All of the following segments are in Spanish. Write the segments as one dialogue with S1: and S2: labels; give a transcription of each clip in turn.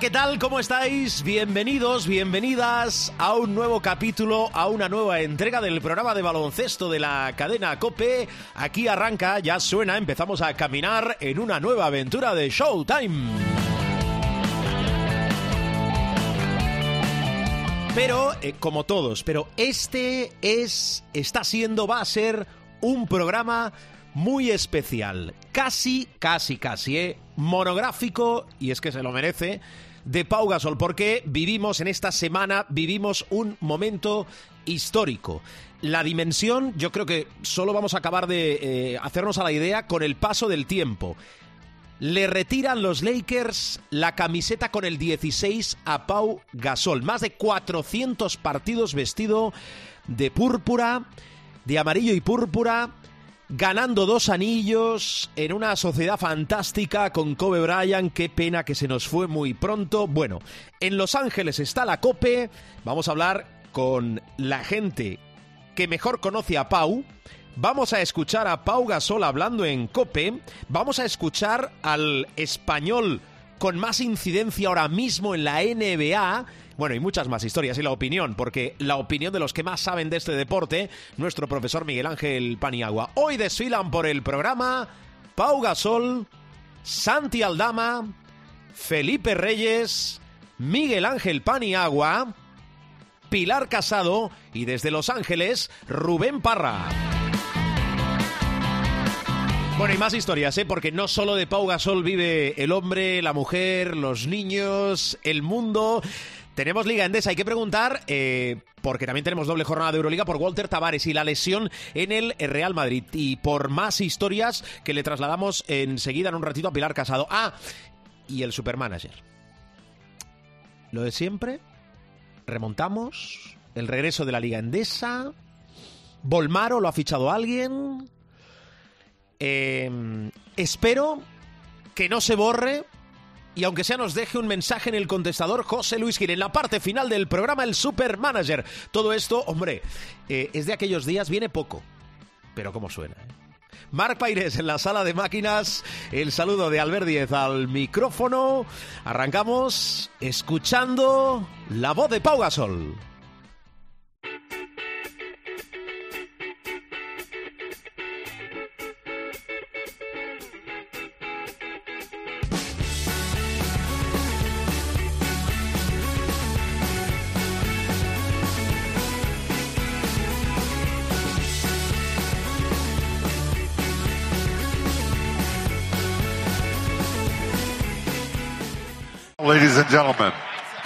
S1: ¿Qué tal? ¿Cómo estáis? Bienvenidos, bienvenidas a un nuevo capítulo, a una nueva entrega del programa de baloncesto de la cadena Cope. Aquí arranca, ya suena, empezamos a caminar en una nueva aventura de Showtime. Pero, eh, como todos, pero este es, está siendo, va a ser un programa muy especial. Casi, casi, casi, ¿eh? monográfico, y es que se lo merece, de Pau Gasol, porque vivimos en esta semana, vivimos un momento histórico. La dimensión, yo creo que solo vamos a acabar de eh, hacernos a la idea con el paso del tiempo. Le retiran los Lakers la camiseta con el 16 a Pau Gasol. Más de 400 partidos vestido de púrpura, de amarillo y púrpura, ganando dos anillos en una sociedad fantástica con Kobe Bryant. Qué pena que se nos fue muy pronto. Bueno, en Los Ángeles está la Cope. Vamos a hablar con la gente que mejor conoce a Pau. Vamos a escuchar a Pau Gasol hablando en Cope. Vamos a escuchar al español con más incidencia ahora mismo en la NBA. Bueno, y muchas más historias y la opinión, porque la opinión de los que más saben de este deporte, nuestro profesor Miguel Ángel Paniagua. Hoy desfilan por el programa Pau Gasol, Santi Aldama, Felipe Reyes, Miguel Ángel Paniagua, Pilar Casado y desde Los Ángeles, Rubén Parra. Bueno, y más historias, ¿eh? Porque no solo de Pau Gasol vive el hombre, la mujer, los niños, el mundo. Tenemos Liga Endesa, hay que preguntar, eh, porque también tenemos doble jornada de Euroliga por Walter Tavares y la lesión en el Real Madrid. Y por más historias que le trasladamos enseguida en un ratito a Pilar Casado. Ah, y el Supermanager. Lo de siempre, remontamos, el regreso de la Liga Endesa, Volmaro lo ha fichado alguien. Eh, espero que no se borre y aunque sea nos deje un mensaje en el contestador José Luis Gil en la parte final del programa El Supermanager. Todo esto, hombre, eh, es de aquellos días, viene poco, pero cómo suena. ¿eh? Marc en la sala de máquinas, el saludo de Albert al micrófono. Arrancamos escuchando la voz de Pau Gasol.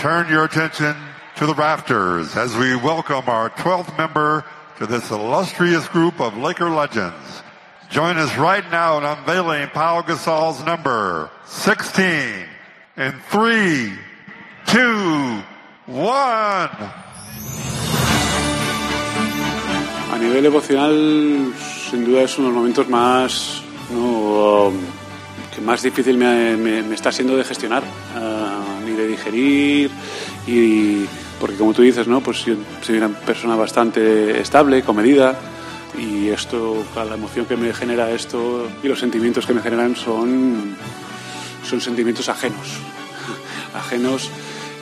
S2: Turn your attention to the rafters as we welcome our 12th member to this illustrious group of Laker legends. Join us right now in unveiling Paul Gasol's number 16 in 3, 2, 1.
S3: A nivel emocional, sin duda es uno de los momentos más, ¿no? um, que más difícil me, me- me está siendo de gestionar, ni de digerir, y porque como tú dices, ¿no? pues yo soy una persona bastante estable, comedida, y esto, la emoción que me genera esto y los sentimientos que me generan son, son sentimientos ajenos, ajenos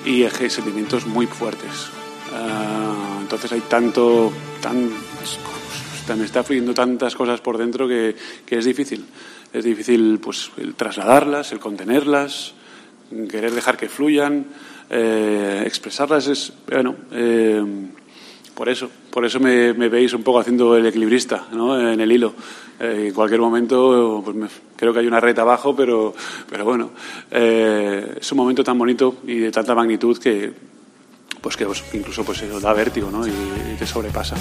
S3: y sentimientos muy fuertes. Ah, entonces hay tanto, tan, me está fluyendo tantas cosas por dentro que, que es difícil. Es difícil pues el trasladarlas, el contenerlas, querer dejar que fluyan, eh, expresarlas es bueno. eh, por eso, por eso me, me veis un poco haciendo el equilibrista, ¿no? En el hilo. Eh, en cualquier momento, pues creo que hay una red abajo, pero, pero bueno, eh, es un momento tan bonito y de tanta magnitud que, pues que os- incluso pues os da vértigo, ¿no? Y te sobrepasa.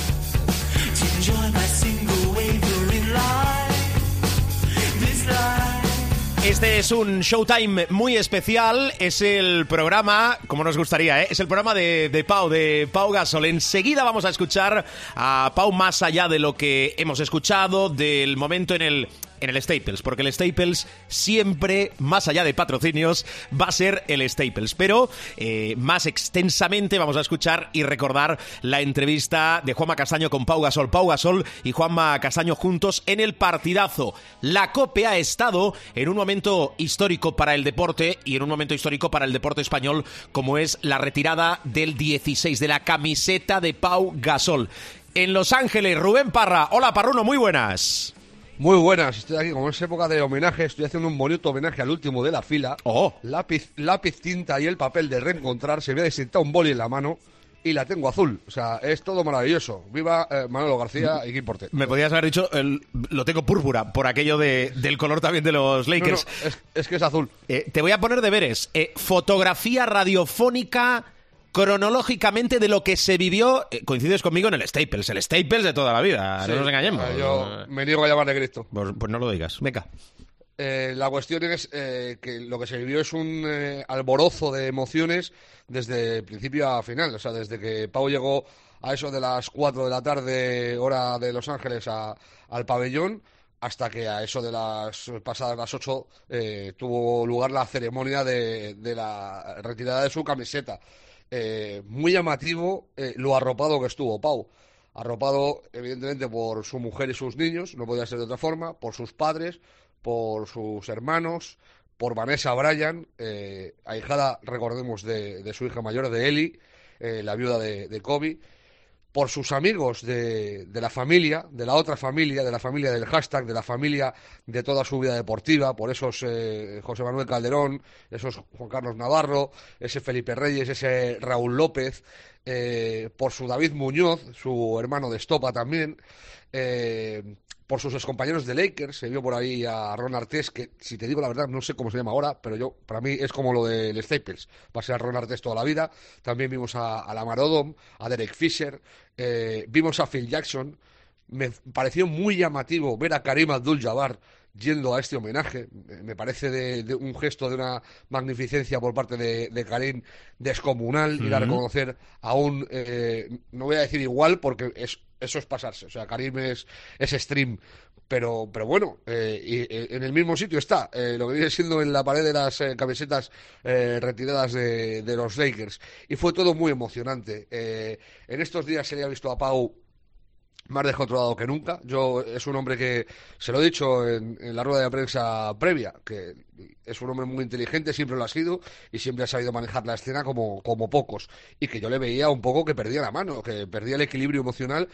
S1: Este es un Showtime muy especial. Es el programa, como nos gustaría, ¿eh? es el programa de, de, Pau, de Pau Gasol. Enseguida vamos a escuchar a Pau más allá de lo que hemos escuchado, del momento en el en el Staples, porque el Staples siempre, más allá de patrocinios, va a ser el Staples. Pero eh, más extensamente vamos a escuchar y recordar la entrevista de Juanma Castaño con Pau Gasol. Pau Gasol y Juanma Castaño juntos en el partidazo. La COPE ha estado en un momento histórico para el deporte y en un momento histórico para el deporte español, como es la retirada del 16 de la camiseta de Pau Gasol. En Los Ángeles, Rubén Parra. Hola, Parruno, muy buenas.
S4: Muy buenas, estoy aquí como es época de homenaje, estoy haciendo un bonito homenaje al último de la fila.
S1: Oh.
S4: Lápiz, lápiz, tinta y el papel de reencontrar, se me ha desinfectado un boli en la mano y la tengo azul. O sea, es todo maravilloso. Viva eh, Manolo García y Porte.
S1: Me podías haber dicho, el, lo tengo púrpura, por aquello de, del color también de los Lakers.
S4: No, no, es, es, que es azul.
S1: Eh, te voy a poner deberes. Eh, fotografía radiofónica cronológicamente de lo que se vivió, eh, coincides conmigo en el Staples, el Staples de toda la vida, sí, no nos engañemos.
S4: Yo me niego a llamar de Cristo.
S1: Pues, pues no lo digas, venga.
S4: Eh, la cuestión es eh, que lo que se vivió es un eh, alborozo de emociones desde principio a final. O sea, desde que Pau llegó a eso de las 4 de la tarde, hora de Los Ángeles, a, al pabellón, hasta que a eso de las pasadas las 8 eh, tuvo lugar la ceremonia de, de, la retirada de su camiseta. Eh, muy llamativo eh, lo arropado que estuvo Pau. Arropado, evidentemente, por su mujer y sus niños, no podía ser de otra forma, por sus padres, por sus hermanos, por Vanessa Bryan, eh, ahijada, recordemos, de, de, su hija mayor, de Eli, eh, la viuda de, de Kobe, por sus amigos de, de, la familia, de la otra familia, de la familia del hashtag, de la familia de toda su vida deportiva, por esos eh, José Manuel Calderón, esos Juan Carlos Navarro, ese Felipe Reyes, ese Raúl López, eh, por su David Muñoz, su hermano de Estopa también, eh, por sus excompañeros de Lakers, se vio por ahí a Ron Artés, que si te digo la verdad no sé cómo se llama ahora, pero yo para mí es como lo del Staples, va a ser Ron Artés toda la vida. También vimos a, a Lamar Odom, a Derek Fisher, eh, vimos a Phil Jackson. Me pareció muy llamativo ver a Karim Abdul-Jabbar yendo a este homenaje. Me parece de, de, un gesto de una magnificencia por parte de, de Karim descomunal, uh -huh. ir a reconocer a un, eh, no voy a decir igual porque es, eso es pasarse. O sea, Karim es, es stream. Pero, pero bueno, eh, y, eh, en el mismo sitio está, eh, lo que viene siendo en la pared de las eh, camisetas retiradas de, de, los Lakers. Y fue todo muy emocionante. en estos días se le ha visto a Pau más descontrolado que nunca. Yo es un hombre que se lo he dicho en, en, la rueda de prensa previa, que es un hombre muy inteligente, siempre lo ha sido y siempre ha sabido manejar la escena como, como pocos. Y que yo le veía un poco que perdía la mano, que perdía el equilibrio emocional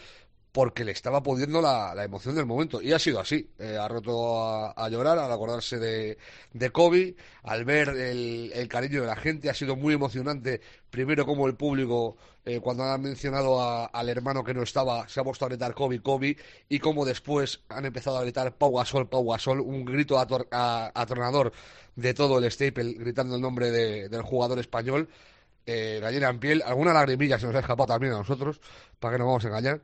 S4: porque le estaba pudiendo la, la, emoción del momento. Y ha sido así. Eh, ha roto a, llorar al acordarse de, de Kobe, al ver el, el, cariño de la gente. Ha sido muy emocionante, primero como el público, eh, cuando han mencionado a, al hermano que no estaba, se ha puesto a gritar Kobe, Kobe, y como después han empezado a gritar Pau Gasol, Pau Gasol, un grito ator, a, atronador de todo el staple, gritando el nombre de, del jugador español. Eh, gallina en piel, alguna lagrimilla se nos ha escapado también a nosotros, para que no vamos a engañar.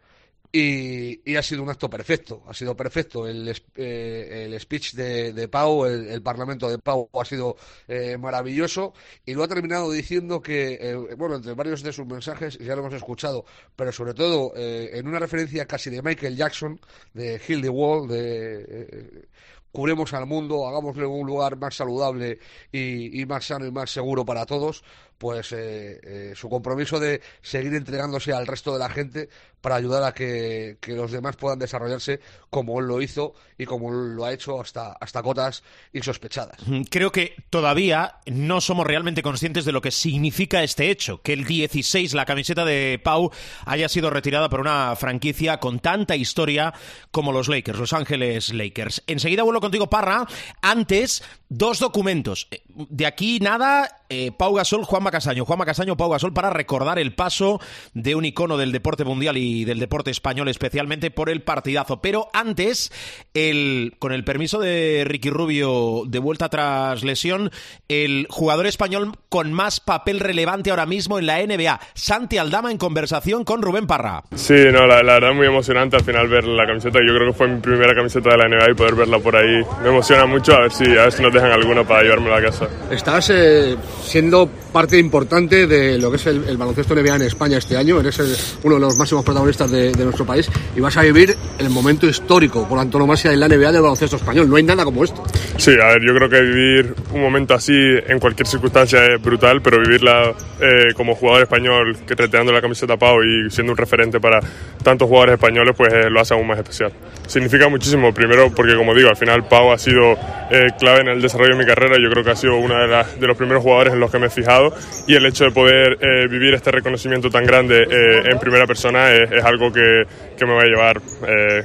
S4: Y, y, ha sido un acto perfecto, ha sido perfecto. El, eh, el speech de, de Pau, el, parlamento de Pau ha sido eh, maravilloso y lo ha terminado diciendo que, eh, bueno, entre varios de sus mensajes, ya lo hemos escuchado, pero sobre todo eh, en una referencia casi de Michael Jackson, de Hill the Wall, de eh, curemos al mundo, hagámosle un lugar más saludable y, más sano y más seguro para todos, pues eh, eh, su compromiso de seguir entregándose al resto de la gente para ayudar a que, que, los demás puedan desarrollarse como él lo hizo y como lo ha hecho hasta, hasta cotas insospechadas.
S1: Creo que todavía no somos realmente conscientes de lo que significa este hecho, que el 16, la camiseta de Pau, haya sido retirada por una franquicia con tanta historia como los Lakers, Los Ángeles Lakers. Enseguida vuelvo contigo, Parra. Antes, dos documentos. De aquí nada, eh, Pau Gasol, Juan Casaño, Juan Casaño, Pau Gasol, para recordar el paso de un icono del deporte mundial y del deporte español, especialmente por el partidazo. Pero antes, el, con el permiso de Ricky Rubio, de vuelta tras lesión, el jugador español con más papel relevante ahora mismo en la NBA, Santi Aldama, en conversación con Rubén Parra.
S5: Sí, no, la, la verdad muy emocionante al final ver la camiseta. Yo creo que fue mi primera camiseta de la NBA y poder verla por ahí me emociona mucho. A ver si, a ver si nos dejan alguna para llevarme a casa.
S4: Estás eh, siendo parte importante de lo que es el, el, baloncesto NBA en España este año. Eres el, uno de los máximos protagonistas de, de, nuestro país y vas a vivir el momento histórico por antonomasia en la NBA del baloncesto español. No hay nada como esto.
S5: Sí, a ver, yo creo que vivir un momento así en cualquier circunstancia es brutal, pero vivirla eh, como jugador español, que reteando la camiseta Pau y siendo un referente para tantos jugadores españoles, pues eh, lo hace aún más especial. Significa muchísimo, primero porque como digo, al final Pau ha sido eh, clave en el desarrollo de mi carrera, yo creo que ha sido uno de, de, los primeros jugadores en los que me he fijado y el hecho de poder eh, vivir este reconocimiento tan grande eh, en primera persona es, es algo que, que, me va a llevar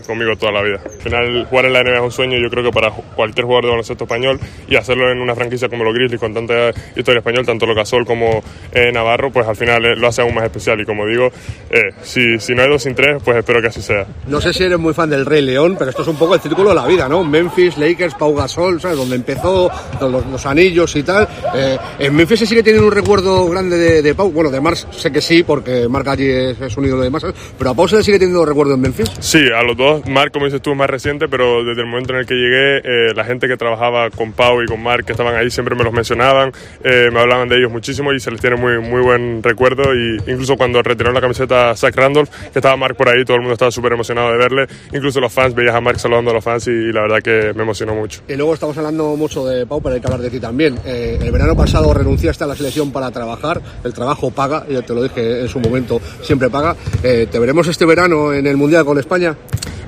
S5: conmigo toda la vida. Al final jugar en la NBA es un sueño, yo creo que para cualquier jugador de baloncesto español y hacerlo en una franquicia como los Grizzlies con tanta historia español, tanto lo Gasol como Navarro, pues al final lo hace aún más especial y como digo, si, si no hay dos sin tres, pues espero que así sea.
S4: No sé si eres muy fan del Rey León, pero esto es un poco el círculo de la vida, ¿no? Memphis, Lakers, Pau Gasol, ¿sabes? Donde empezó los, los anillos y tal. Eh, en Memphis se sigue teniendo un recuerdo grande de, de, Pau. Bueno, de Mars sé que sí, porque Marc allí es, es, un ídolo de masas. Pero a Pau se le sigue teniendo recuerdo en Memphis.
S5: Sí, a los dos. Marc, como dices tú, es más reciente, pero desde el momento en el que llegué, eh, la gente que trabajaba con Pau y con Marc, que estaban ahí, siempre me los mencionaban, eh, me hablaban de ellos muchísimo y se les tiene muy, muy buen recuerdo. Y incluso cuando retiraron la camiseta Zach Randolph, que estaba Marc por ahí, todo el mundo estaba súper emocionado de verle. Incluso los fans, veías a Marc saludando a los fans y, y la verdad que me emocionó mucho.
S4: Y luego estamos hablando mucho de Pau, pero hay que hablar de ti también. Eh, el verano pasado renunciaste a la selección para trabajar, el trabajo paga, ya te lo dije en su momento, siempre paga. Eh, ¿Te veremos este verano en el Mundial con España?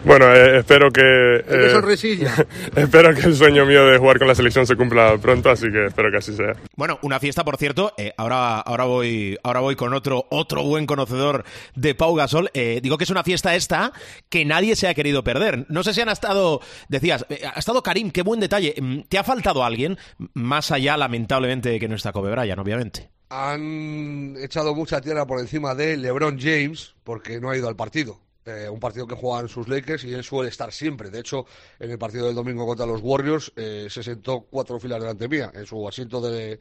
S5: Bueno, eh, espero que.
S4: Eh, sonrisilla.
S5: espero que el sueño mío de jugar con la selección se cumpla pronto, así que espero que así sea.
S1: Bueno, una fiesta, por cierto. Eh, ahora, ahora voy, ahora voy con otro, otro buen conocedor de Pau Gasol. Eh, digo que es una fiesta esta que nadie se ha querido perder. No sé si han estado, decías, eh, ha estado Karim, qué buen detalle. ¿Te ha faltado alguien más allá, lamentablemente, de que no está Kobe Bryant, obviamente?
S4: Han echado mucha tierra por encima de LeBron James porque no ha ido al partido. Eh, un partido que juegan sus Lakers y él suele estar siempre. De hecho, en el partido del domingo contra los Warriors eh, se sentó cuatro filas delante mía en su asiento de,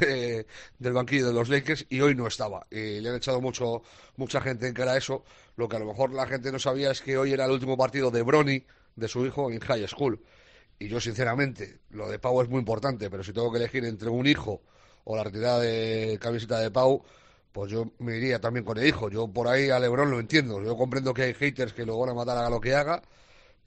S4: de, del banquillo de los Lakers y hoy no estaba. Y le han echado mucho mucha gente en cara a eso. Lo que a lo mejor la gente no sabía es que hoy era el último partido de Bronny, de su hijo, en high school. Y yo, sinceramente, lo de Pau es muy importante, pero si tengo que elegir entre un hijo o la retirada de camiseta de Pau, pues yo me iría también con el hijo. Yo por ahí a Lebron lo entiendo. Yo comprendo que hay haters que lo van a matar haga lo que haga,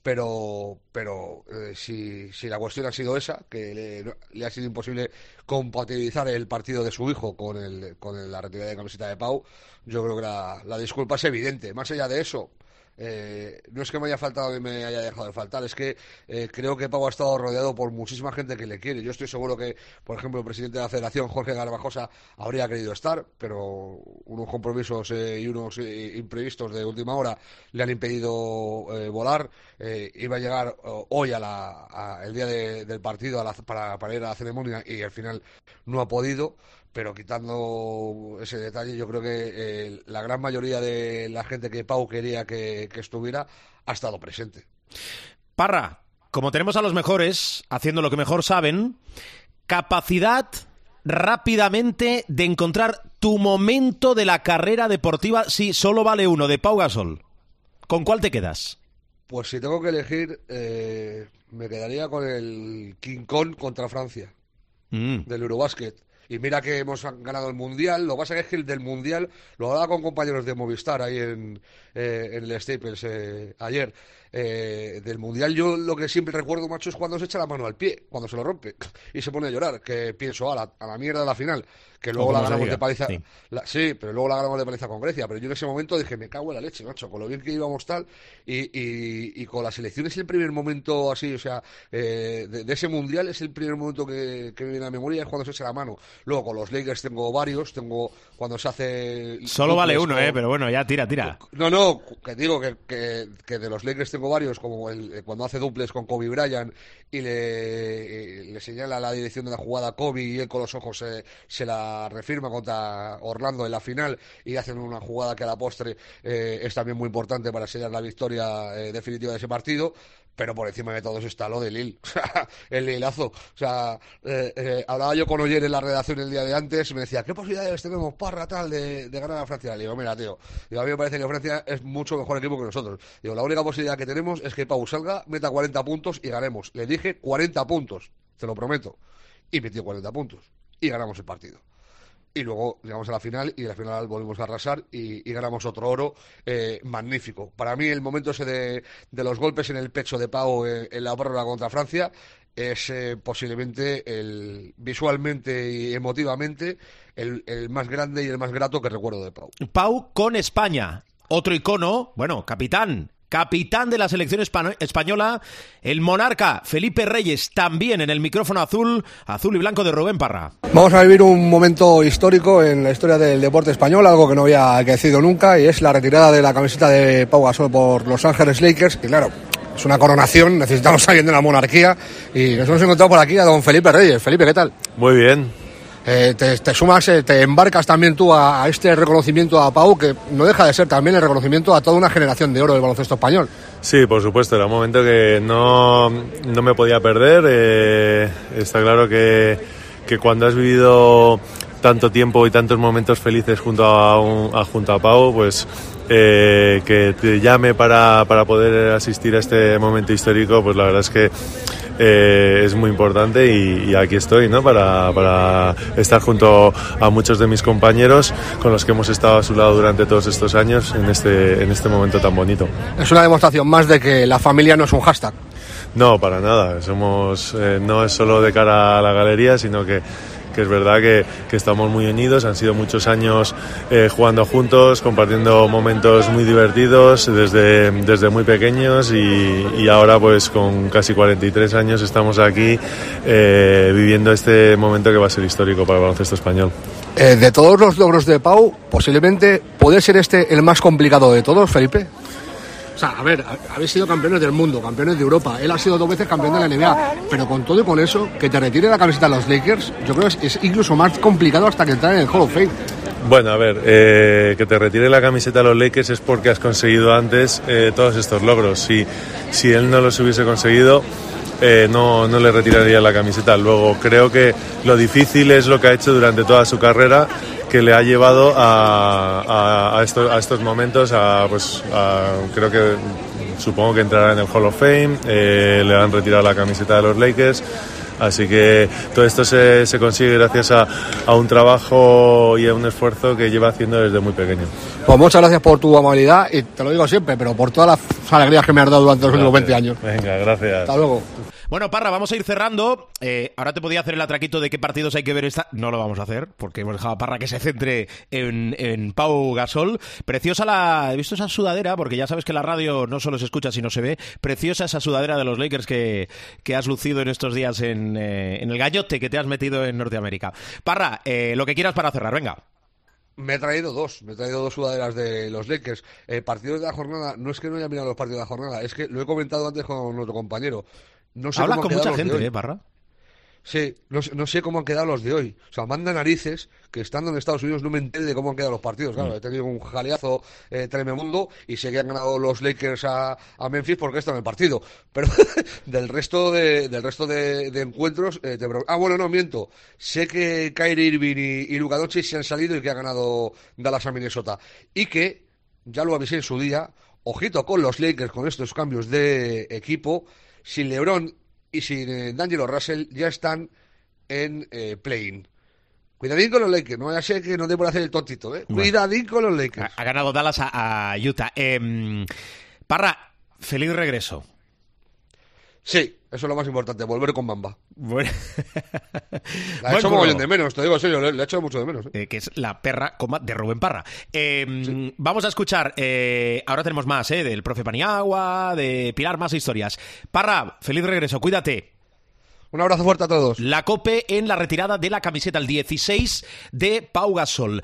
S4: pero pero eh, si, si la cuestión ha sido esa, que le, ha sido imposible compatibilizar el partido de su hijo con, el, con la retirada de camiseta de Pau, yo creo que la, la disculpa es evidente. Más allá de eso, eh, no es que me haya faltado que me haya dejado de faltar, es que eh, creo que Pau ha estado rodeado por muchísima gente que le quiere. Yo estoy seguro que, por ejemplo, el presidente de la Federación, Jorge Garbajosa, habría querido estar, pero unos compromisos eh, y unos eh, imprevistos de última hora le han impedido eh, volar. iba a llegar hoy a la, el día de, del partido a la, para, para ir a la ceremonia y al final no ha podido pero quitando ese detalle, yo creo que eh, la gran mayoría de la gente que Pau quería que, que, estuviera ha estado presente.
S1: Parra, como tenemos a los mejores haciendo lo que mejor saben, capacidad rápidamente de encontrar tu momento de la carrera deportiva, si solo vale uno, de Pau Gasol. ¿Con cuál te quedas?
S4: Pues si tengo que elegir, eh, me quedaría con el King Kong contra Francia, mm. del Eurobásquet y mira que hemos ganado el Mundial. Lo que pasa es que el del Mundial lo hablaba con compañeros de Movistar ahí en, eh, en el Staples eh, ayer. Eh, del Mundial yo lo que siempre recuerdo, macho, es cuando se echa la mano al pie, cuando se lo rompe y se pone a llorar, que pienso, a la, a la mierda de la final, que luego la ganamos de paliza.
S1: sí.
S4: la- sí, pero luego la ganamos de paliza con Grecia. Pero yo en ese momento dije, me cago en la leche, macho, con lo bien que íbamos tal. Y, y, y con las elecciones el primer momento así, o sea, eh, de, de ese mundial es el primer momento que, que me viene a la memoria, es cuando se echa la mano. Luego con los Lakers tengo varios, tengo cuando se hace.
S1: Solo vale uno,
S4: con-
S1: ¿eh? Pero bueno, ya tira, tira.
S4: no, no, que digo que, que, que de los Lakers tengo varios, como el, eh, cuando hace duples con Kobe Bryant y le, eh, le señala la dirección de la jugada a Kobe y él con los ojos se, se la refirma contra Orlando en la final y hacen una jugada que a la postre eh, es también muy importante para sellar la victoria eh, definitiva de ese partido. Pero por encima de todos está lo de sea, el Lilazo. O sea, eh, eh, hablaba yo con Oyer en la redacción el día de antes y me decía, ¿qué posibilidades tenemos, parra, tal, de, de ganar a Francia? Le digo, mira, tío, digo, a mí me parece que Francia es mucho mejor equipo que nosotros. Digo, la única posibilidad que tenemos es que Pau salga, meta 40 puntos y ganemos. Le dije 40 puntos, te lo prometo. Y metió 40 puntos. Y ganamos el partido. Y luego llegamos a la final y la final volvimos a arrasar y, ganamos otro oro eh, magnífico. Para mí el momento ese de, de los golpes en el pecho de Pau en, en la prórroga contra Francia es eh, posiblemente el visualmente y emotivamente el, el más grande y el más grato que recuerdo de Pau.
S1: Pau con España. Otro icono, bueno, capitán. Capitán de la selección española, el monarca Felipe Reyes, también en el micrófono azul, azul y blanco de Rubén Parra.
S6: Vamos a vivir un momento histórico en la historia del deporte español, algo que no había aquecido nunca, y es la retirada de la camiseta de Pau Gasol por Los Ángeles Lakers, que claro, es una coronación, necesitamos a alguien de la monarquía, y nos hemos encontrado por aquí a don Felipe Reyes. Felipe, ¿qué tal?
S7: Muy bien.
S6: Eh, te, sumas, eh, te embarcas también tú a, este reconocimiento a Pau, que no deja de ser también el reconocimiento a toda una generación de oro del baloncesto español.
S7: Sí, por supuesto, era un momento que no, no me podía perder. eh, está claro que, que cuando has vivido tanto tiempo y tantos momentos felices junto a, un- a- junto a Pau, pues que te llame para, para poder asistir a este momento histórico, pues la verdad es que eh, es muy importante y, y aquí estoy, ¿no? Para, para estar junto a muchos de mis compañeros con los que hemos estado a su lado durante todos estos años en este, en este momento tan bonito.
S6: Es una demostración más de que la familia no es un hashtag.
S7: No, para nada. Somos, eh, no es solo de cara a la galería, sino que, que es verdad que, que estamos muy unidos. Han sido muchos años eh, jugando juntos, compartiendo momentos muy divertidos desde, desde muy pequeños y, y ahora pues con casi 43 años estamos aquí eh, viviendo este momento que va a ser histórico para el baloncesto español.
S6: Eh, de todos los logros de Pau, posiblemente puede ser este el más complicado de todos, Felipe. O sea, a ver, ha- habéis sido campeones del mundo, campeones de Europa. Él ha sido dos veces campeón de la NBA. Pero con todo y con eso, que te retire la camiseta de los Lakers, yo creo que es, es incluso más complicado hasta que entrar en el Hall of Fame.
S7: Bueno, a ver, eh, que te retire la camiseta a los Lakers es porque has conseguido antes eh, todos estos logros. Si, si él no los hubiese conseguido, eh, no, no le retiraría la camiseta. Luego, creo que lo difícil es lo que ha hecho durante toda su carrera, que le ha llevado a, a, a estos, a estos momentos, a, pues, creo que supongo que entrará en el Hall of Fame, eh, le han retirado la camiseta de los Lakers. Así que todo esto se, se consigue gracias a, a un trabajo y a un esfuerzo que lleva haciendo desde muy pequeño.
S6: Pues muchas gracias por tu amabilidad y te lo digo siempre, pero por todas las alegrías que me has dado durante los últimos 20 años.
S7: Venga, gracias.
S6: Hasta luego.
S1: Bueno, Parra, vamos a ir cerrando. Eh, ahora te podía hacer el atraquito de qué partidos hay que ver esta. No lo vamos a hacer, porque hemos dejado a Parra que se centre en, en Pau Gasol. Preciosa la. He visto esa sudadera, porque ya sabes que la radio no solo se escucha, sino se ve. Preciosa esa sudadera de los Lakers que, que has lucido en estos días en, eh, en el gallote que te has metido en Norteamérica. Parra, eh, lo que quieras para cerrar, venga.
S4: Me he traído dos, me he traído dos sudaderas de los Lakers. Eh, partidos de la jornada, no es que no haya mirado los partidos de la jornada, es que lo he comentado antes con otro compañero. No sé
S1: Hablas con mucha gente. ¿eh, Parra?
S4: Sí, no, sé- no sé cómo han quedado los de hoy. O sea, manda narices que estando en Estados Unidos no me entere de cómo han quedado los partidos.
S1: Mm.
S4: Claro, he tenido un jaleazo eh, tremendo y sé que han ganado los Lakers a, a Memphis porque están en el partido. Pero del resto de, del resto de, de encuentros, eh, te pro- ah, bueno, no miento. Sé que Kyrie Irving y, y Luka Doncic se han salido y que ha ganado Dallas a Minnesota. Y que, ya lo avisé en su día, ojito con los Lakers con estos cambios de equipo, sin LeBron y sin eh, D'Angelo Russell ya están en eh, play-in. Cuidadín con los Lakers, no vaya a ser que no por hacer el tontito, ¿eh? Cuidadín con los Lakers.
S1: Ha, ha ganado Dallas a, a Utah. Em, Parra, feliz regreso.
S4: Sí, Eso es lo más importante, volver con Bamba.
S1: Bueno.
S4: La he hecho mogollón de menos, te digo en serio, le, he hecho mucho de menos. ¿eh?
S1: Eh, que es la perra coma de Rubén Parra. Eh, Vamos a escuchar, eh, ahora tenemos más, eh, del profe Paniagua, de Pilar, más historias. Parra, feliz regreso, cuídate.
S4: Un abrazo fuerte a todos.
S1: La COPE en la retirada de la camiseta el 16 de Pau Gasol.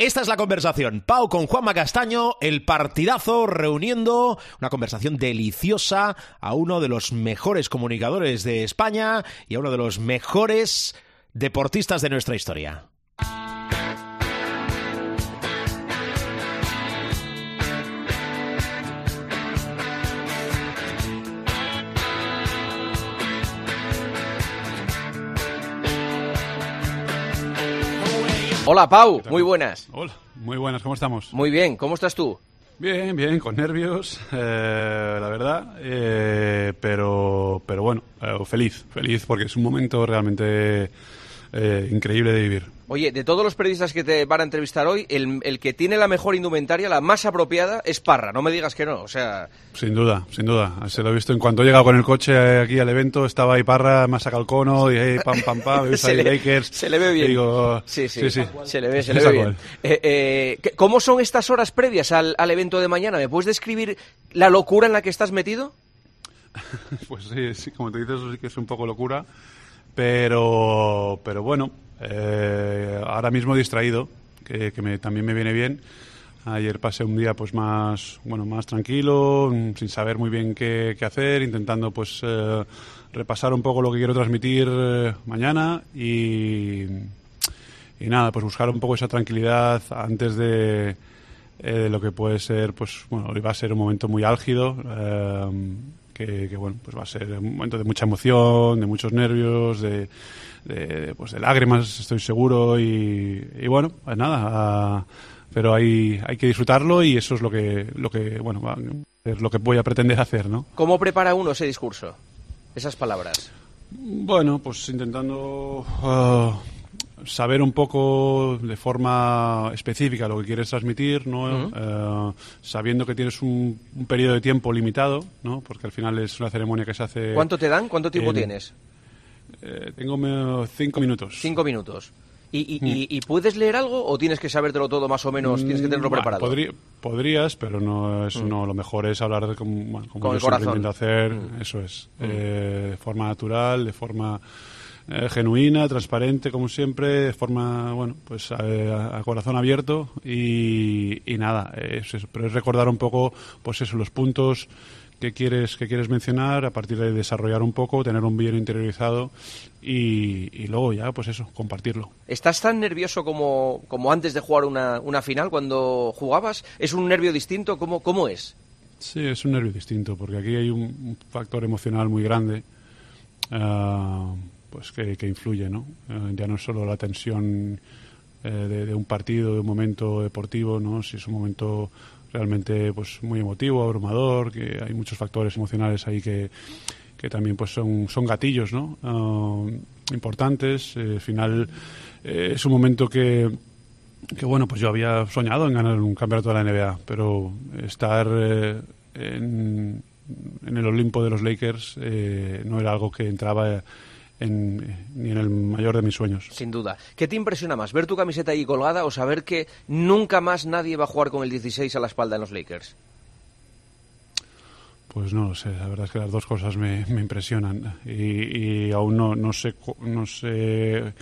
S1: Esta es la conversación. Pau con Juanma Castaño, el partidazo reuniendo una conversación deliciosa a uno de los mejores comunicadores de España y a uno de los mejores deportistas de nuestra historia.
S8: Hola Pau, muy buenas.
S3: Hola, muy buenas, ¿cómo estamos?
S8: Muy bien, ¿cómo estás tú?
S3: Bien, bien, con nervios, eh, la verdad, eh, pero, pero bueno, eh, feliz, feliz porque es un momento realmente eh, increíble de vivir.
S8: Oye, de todos los periodistas que te van a entrevistar hoy, el, el que tiene la mejor indumentaria, la más apropiada, es Parra. No me digas que no, o sea...
S3: Sin duda, sin duda. Se lo he visto en cuanto he llegado con el coche eh, aquí al evento, estaba ahí Parra, sacado el cono y hey, pam, pam, pam,
S8: Se le-
S3: Lakers.
S8: se le ve bien.
S3: Digo,
S8: Sí, sí,
S3: sí,
S8: se le ve, se le ve bien. Eh, eh, ¿qué- ¿Cómo son estas horas previas al, al evento de mañana? ¿Me puedes describir la locura en la que estás metido?
S3: Pues sí, sí, como te dices, eso sí que es un poco locura. Pero, pero bueno, eh, ahora mismo distraído, que, que me- también me viene bien. Ayer pasé un día pues más, bueno, más tranquilo, mm, sin saber muy bien qué, qué hacer, intentando pues eh, repasar un poco lo que quiero transmitir eh, mañana y, y nada, pues buscar un poco esa tranquilidad antes de, eh, de lo que puede ser, pues bueno, hoy va a ser un momento muy álgido, eh, que, que, bueno, pues va a ser un momento de mucha emoción, de muchos nervios, de, de, pues de lágrimas, estoy seguro, y, y bueno, pues nada, ah, pero hay, hay que disfrutarlo y eso es lo que, lo que, bueno, va- es lo que voy a pretender hacer, ¿no?
S8: ¿Cómo prepara uno ese discurso? Esas palabras.
S3: Bueno, pues intentando ah, saber un poco de forma específica lo que quieres transmitir, ¿no? Eh, sabiendo que tienes un, un periodo de tiempo limitado, ¿no? Porque al final es una ceremonia que se hace...
S8: ¿Cuánto te dan? ¿Cuánto tiempo
S3: en-
S8: tienes?
S3: eh, tengo cinco minutos.
S8: Cinco minutos. ¿Y, y- y- y puedes leer algo o tienes que sabértelo todo más o menos? Tienes que tenerlo
S3: Mm, Bueno,
S8: preparado. Mm.
S3: podrí- podrías, pero no es no lo mejor es hablar de como, bueno, como
S8: Con
S3: yo
S8: el corazón.
S3: hacer, eso es, eh, de forma natural, de forma eh, genuina, transparente, como siempre, de forma, bueno, pues a, a corazón abierto y, y nada, es eso, pero es recordar un poco, pues eso, los puntos que quieres que quieres mencionar, a partir de desarrollar un poco, tener un bien interiorizado y, y luego ya, pues eso, compartirlo.
S8: ¿Estás tan nervioso como, como antes de jugar una, una final cuando jugabas? ¿Es un nervio distinto? ¿Cómo, cómo es?
S3: Sí, es un nervio distinto, porque aquí hay un, un factor emocional muy grande ah, pues que, que influye, ¿no? Eh, ya no es solo la tensión eh, de, un partido, de un momento deportivo, ¿no? Si es un momento realmente pues muy emotivo, abrumador, que hay muchos factores emocionales ahí que, que también pues son, son gatillos, ¿no? Ah, importantes. Eh, al final es un momento que que bueno, pues yo había soñado en ganar un campeonato de la NBA, pero estar en, en el Olimpo de los Lakers eh, no era algo que entraba en- ni en el mayor de mis sueños.
S8: Sin duda. ¿Qué te impresiona más? ¿Ver tu camiseta ahí colgada o saber que nunca más nadie va a jugar con el 16 a la espalda en los Lakers?
S3: Pues no lo sé, la verdad es que las dos cosas me, me impresionan y, y aún no, no sé no sé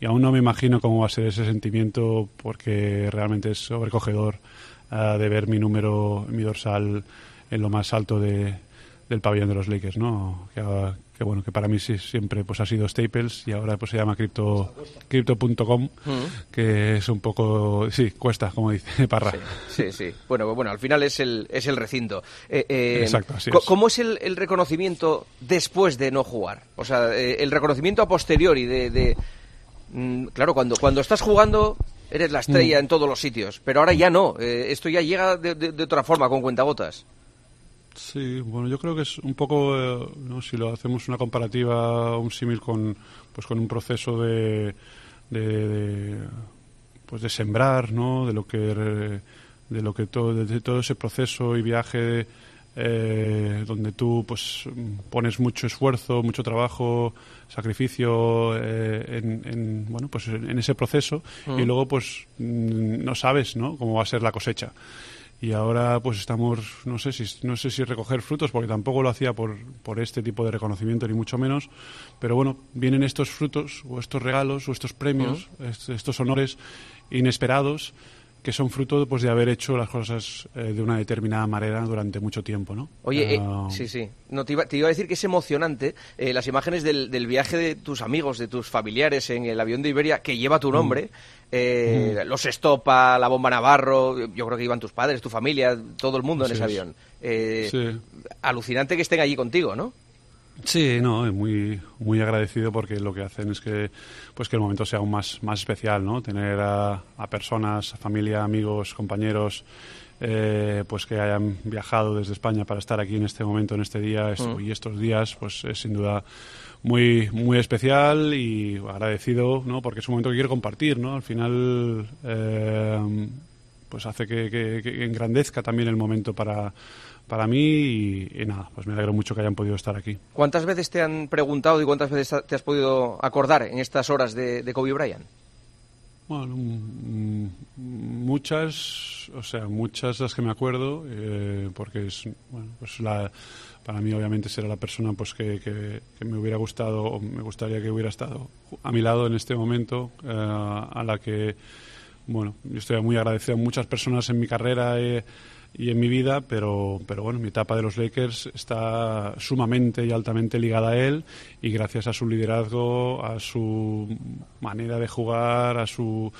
S3: y aún no me imagino cómo va a ser ese sentimiento porque realmente es sobrecogedor ah, de ver mi número, mi dorsal en lo más alto de, del pabellón de los Lakers, ¿no? Que, ah, que bueno, que para mí sí, siempre pues ha sido Staples y ahora pues se llama Crypto Crypto.com, que es un poco sí cuesta como dice Parra.
S8: Sí, sí. Bueno, bueno, al final es el, es el recinto. Eh, eh,
S3: Exacto, así es.
S8: ¿Cómo es el, el reconocimiento después de no jugar? O sea, eh, el reconocimiento a posteriori de... de- mm, claro, cuando, cuando estás jugando eres la estrella
S3: Mm.
S8: en todos los sitios, pero ahora ya no. Eh, esto ya llega de, de- de otra forma, con cuentagotas.
S3: Sí, bueno, yo creo que es un poco, eh, ¿no? si lo hacemos una comparativa, un símil con, pues con un proceso de, de, de, pues de sembrar, ¿no? De lo que, de lo que todo, de todo ese proceso y viaje eh, donde tú pues pones mucho esfuerzo, mucho trabajo, sacrificio eh, en, bueno pues en ese proceso y luego pues mm, no sabes ¿no? cómo va a ser la cosecha y ahora pues estamos no sé si no sé si recoger frutos porque tampoco lo hacía por, por este tipo de reconocimiento ni mucho menos. Pero bueno vienen estos frutos o estos regalos o estos premios estos honores inesperados que son fruto pues, de haber hecho las cosas eh, de una determinada manera durante mucho tiempo, ¿no?
S8: Oye, eh,
S3: Ah,
S8: sí, sí. No, te, iba, te iba a decir que es emocionante eh, las imágenes del, del viaje de tus amigos, de tus familiares en el avión de Iberia que lleva
S3: Mm.
S8: tu nombre. eh, Los Estopa, la Bomba Navarro, yo creo que iban tus padres, tu familia, todo el mundo en ese
S3: es.
S8: avión. Eh,
S3: Sí.
S8: Alucinante que estén allí contigo, ¿no?
S3: Sí, no, muy, muy agradecido porque lo que hacen es que, pues que el momento sea aún más, más especial, ¿no? Tener a, a personas, a familia, amigos, compañeros, eh, pues que hayan viajado desde España para estar aquí en este momento, en este día esto-
S8: Mm.
S3: y estos días, pues es sin duda muy, muy especial y agradecido, ¿no? Porque es un momento que quiero compartir, ¿no? Al final, eh, pues hace que, que- que engrandezca también el momento para, para mí y, y nada, pues me alegro mucho que hayan podido estar aquí.
S8: ¿Cuántas veces te han preguntado y cuántas veces te has podido acordar en estas horas de, de Kobe Bryant?
S3: Bueno, mm, muchas, o sea, muchas las que me acuerdo, eh, porque es, bueno, pues la, para mí obviamente será la persona pues que, que- que me hubiera gustado o me gustaría que hubiera estado a mi lado en este momento, eh, a la que, bueno, yo estoy muy agradecido a muchas personas en mi carrera eh, y en mi vida, pero, pero bueno, mi etapa de los Lakers está sumamente y altamente ligada a él y gracias a su liderazgo, a su manera de jugar, a su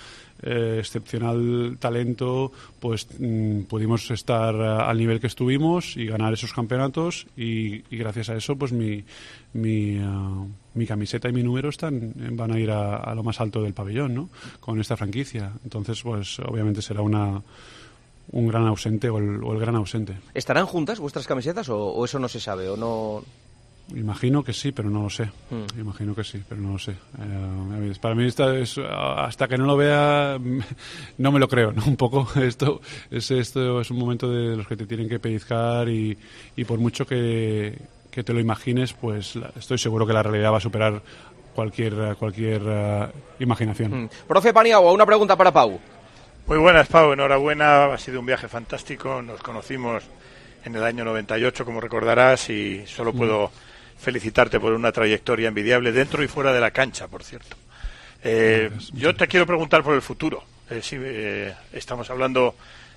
S3: eh, excepcional talento, pues mm, pudimos estar eh, al nivel que estuvimos y ganar esos campeonatos y, y gracias a eso, pues mi, mi, ah, mi camiseta y mi número están van a ir a, a lo más alto del pabellón, ¿no? Con esta franquicia. Entonces, pues obviamente será una un gran ausente o el, o el gran ausente.
S8: ¿Estarán juntas vuestras camisetas o, o eso no se sabe? ¿O no...?
S3: Imagino que sí, pero no lo sé.
S8: Mm.
S3: Imagino que sí, pero no lo sé. Eh, para mí esta es, hasta que no lo vea no me lo creo, ¿no? Un poco esto es esto es un momento de los que te tienen que pellizcar y, y por mucho que, que te lo imagines, pues la- estoy seguro que la realidad va a superar cualquier cualquier eh, imaginación.
S8: Mm. Profe Paniagua, una pregunta para Pau.
S9: Muy buenas, Pau. Enhorabuena. Ha sido un viaje fantástico. Nos conocimos en el año 98, como recordarás, y solo puedo felicitarte por una trayectoria envidiable dentro y fuera de la cancha, por cierto. Eh, yo te quiero preguntar por el futuro. Eh, sí, eh, estamos hablando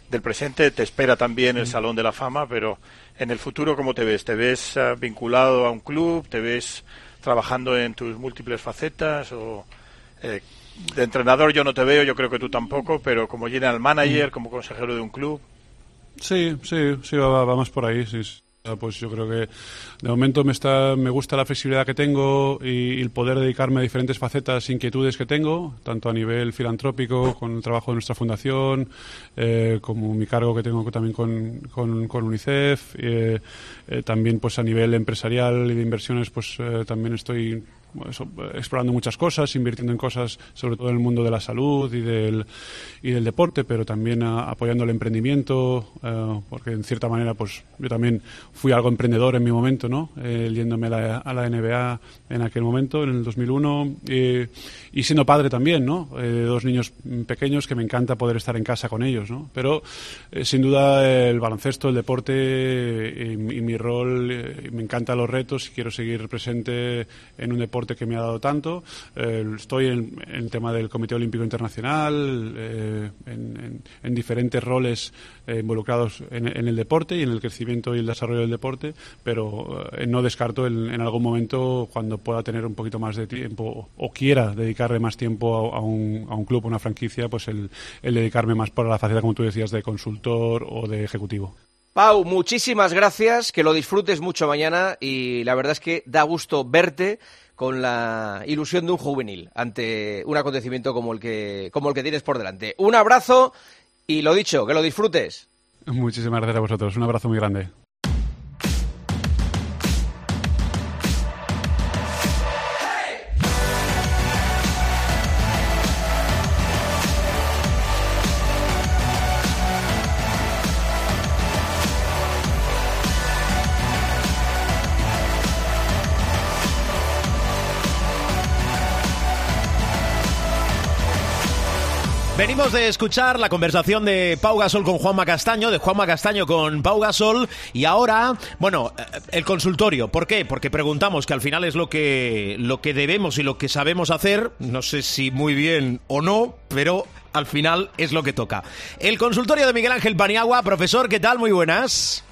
S9: del presente, te espera también el Salón de la Fama, pero en el futuro, ¿cómo te ves? ¿Te ves ah, vinculado a un club? ¿Te ves trabajando en tus múltiples facetas? ¿O eh, de entrenador yo no te veo, yo creo que tú tampoco, pero como general manager, como consejero de un club.
S3: Sí, sí, sí, va- vamos por ahí, sí. sí. Pues yo creo que de momento me está, me gusta la flexibilidad que tengo y, y el poder dedicarme a diferentes facetas, inquietudes que tengo, tanto a nivel filantrópico, con el trabajo de nuestra fundación, eh, como mi cargo que tengo también con, con, con UNICEF, eh, eh, también pues a nivel empresarial y de inversiones, pues eh, también estoy eh, explorando muchas cosas, invirtiendo en cosas, sobre todo en el mundo de la salud y del, y del deporte, pero también apoyando el emprendimiento, eh, porque en cierta manera, pues yo también fui algo emprendedor en mi momento, ¿no? Eh, yéndome a la, NBA en aquel momento, en el 2001, eh, y siendo padre también, ¿no? Dos niños pequeños que me encanta poder estar en casa con ellos, ¿no? Pero sin duda el baloncesto, el deporte y, y mi rol, me encantan los retos y quiero seguir presente en un deporte que me ha dado tanto. Eh, estoy en, en tema del Comité Olímpico Internacional, eh, en, en- en diferentes roles eh, involucrados en, el deporte y en el crecimiento y el desarrollo del deporte, pero eh, no descarto en, algún momento cuando pueda tener un poquito más de tiempo o quiera dedicarle más tiempo a, a un, a un club, una franquicia, pues el, el dedicarme más por la faceta, como tú decías, de consultor o de ejecutivo.
S8: Pau, muchísimas gracias, que lo disfrutes mucho mañana y la verdad es que da gusto verte con la ilusión de un juvenil ante un acontecimiento como el que, como el que tienes por delante. Un abrazo y lo dicho, que lo disfrutes.
S3: Muchísimas gracias a vosotros. Un abrazo muy grande.
S1: Venimos de escuchar la conversación de Pau Gasol con Juanma Castaño, de Juanma Castaño con Pau Gasol, y ahora, bueno, eh, el consultorio. ¿Por qué? Porque preguntamos que al final es lo que, lo que debemos y lo que sabemos hacer, no sé si muy bien o no, pero al final es lo que toca. El consultorio de Miguel Ángel Paniagua, profesor, ¿qué tal? Muy buenas.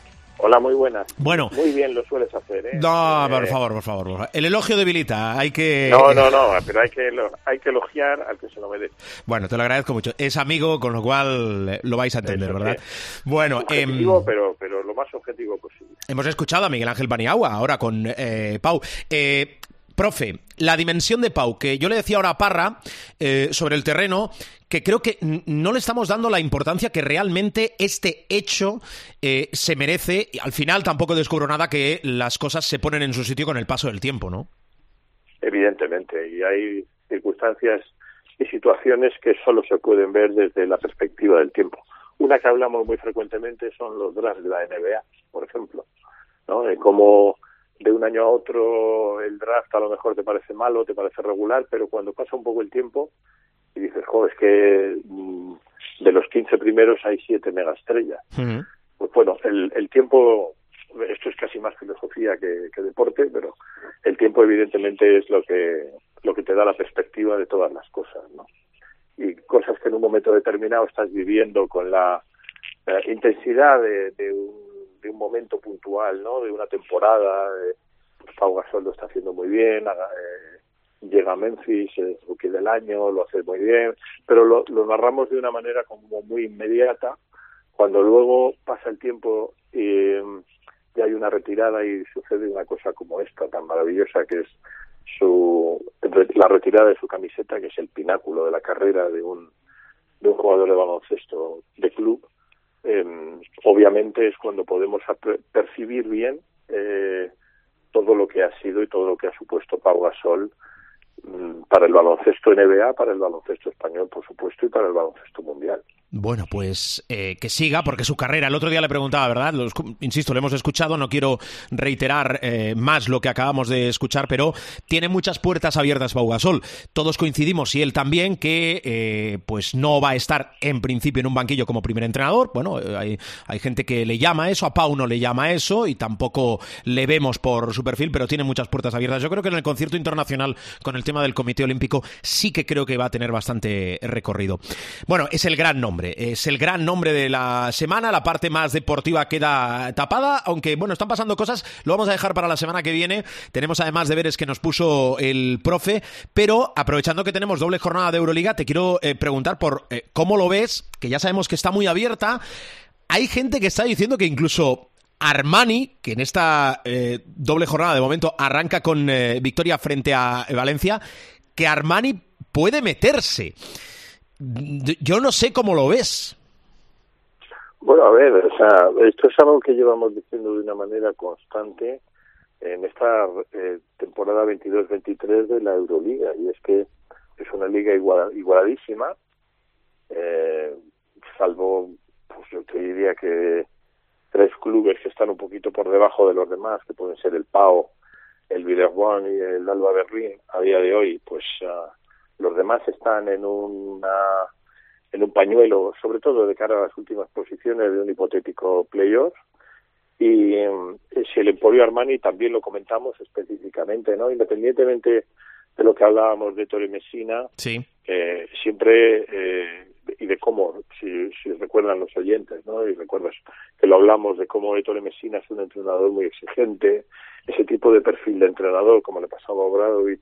S10: Hola, muy buenas.
S1: Bueno.
S10: Muy bien lo sueles hacer, ¿eh?
S1: No,
S10: Eh,
S1: por favor, por favor. El elogio debilita, hay que...
S10: No, no, no, pero hay que, hay que elogiar al que se lo merece.
S1: Bueno, te lo agradezco mucho. Es amigo, con lo cual eh, lo vais a entender,
S10: Eso,
S1: ¿verdad?
S10: sí.
S1: Bueno, em,
S10: Objetivo, pero, pero lo más objetivo posible.
S1: hemos escuchado a Miguel Ángel Paniagua ahora con eh, Pau. Eh, profe, la dimensión de Pau, que yo le decía ahora a Parra eh, sobre el terreno, que creo que no le estamos dando la importancia que realmente este hecho eh, se merece. Y al final tampoco descubro nada que las cosas se ponen en su sitio con el paso del tiempo, ¿no?
S10: Evidentemente, y hay circunstancias y situaciones que solo se pueden ver desde la perspectiva del tiempo. Una que hablamos muy frecuentemente son los drafts de la NBA, por ejemplo, ¿no? De cómo de un año a otro el draft a lo mejor te parece malo, te parece regular, pero cuando pasa un poco el tiempo y dices, joder, es que mm, de los 15 primeros hay siete megaestrellas. Pues bueno, el, el tiempo, esto es casi más filosofía que, que deporte, pero el tiempo evidentemente es lo que, lo que te da la perspectiva de todas las cosas, ¿no? Y cosas que en un momento determinado estás viviendo con la eh, intensidad de, de un, de un momento puntual, ¿no? De una temporada. eh, Pau Gasol lo está haciendo muy bien, haga- eh, llega a Memphis, es rookie del año, lo hace muy bien, pero lo, lo narramos de una manera como muy inmediata, cuando luego pasa el tiempo y, mm, hay una retirada y sucede una cosa como esta tan maravillosa que es su la retirada de su camiseta que es el pináculo de la carrera de un de un jugador de baloncesto de club eh, obviamente es cuando podemos percibir bien eh, todo lo que ha sido y todo lo que ha supuesto Pau Gasol para el baloncesto NBA, para el baloncesto español, por supuesto, y para el baloncesto mundial.
S1: Bueno, pues eh, que siga, porque su carrera, el otro día le preguntaba, ¿verdad? Lo escu- insisto, lo hemos escuchado, no quiero reiterar eh, más lo que acabamos de escuchar, pero tiene muchas puertas abiertas Pau Gasol. Todos coincidimos, y él también, que eh, pues no va a estar en principio en un banquillo como primer entrenador. Bueno, eh, hay, hay gente que le llama eso, a Pau no le llama eso, y tampoco le vemos por su perfil, pero tiene muchas puertas abiertas. Yo creo que en el concierto internacional con el tema del Comité Olímpico sí que creo que va a tener bastante recorrido. Bueno, es el gran nombre, es el gran nombre de la semana, la parte más deportiva queda tapada, aunque bueno, están pasando cosas, lo vamos a dejar para la semana que viene. Tenemos además deberes que nos puso el profe, pero aprovechando que tenemos doble jornada de Euroliga, te quiero eh, preguntar por eh, cómo lo ves, que ya sabemos que está muy abierta. Hay gente que está diciendo que incluso Armani, que en esta eh, doble jornada de momento arranca con victoria frente a Valencia, que Armani puede meterse. Yo no sé cómo lo ves.
S10: Bueno, a ver, o sea, esto es algo que llevamos diciendo de una manera constante en esta eh, temporada 22-23 de la Euroliga, y es que es una liga igual, igualadísima, eh, salvo, pues yo te diría que tres clubes que están un poquito por debajo de los demás, que pueden ser el PAO, el Villarreal y el Alba Berlín, a día de hoy, pues ah, los demás están en una en un pañuelo, sobre todo de cara a las últimas posiciones de un hipotético playoff. Y eh, si el Emporio Armani también lo comentamos específicamente, ¿no? Independientemente de lo que hablábamos de Torre Messina,
S1: Sí.
S10: eh, siempre eh, y de cómo, si, si recuerdan los oyentes, ¿no? Y recuerdas que lo hablamos de cómo Ettore Messina es un entrenador muy exigente, ese tipo de perfil de entrenador, como le pasaba a Obradovic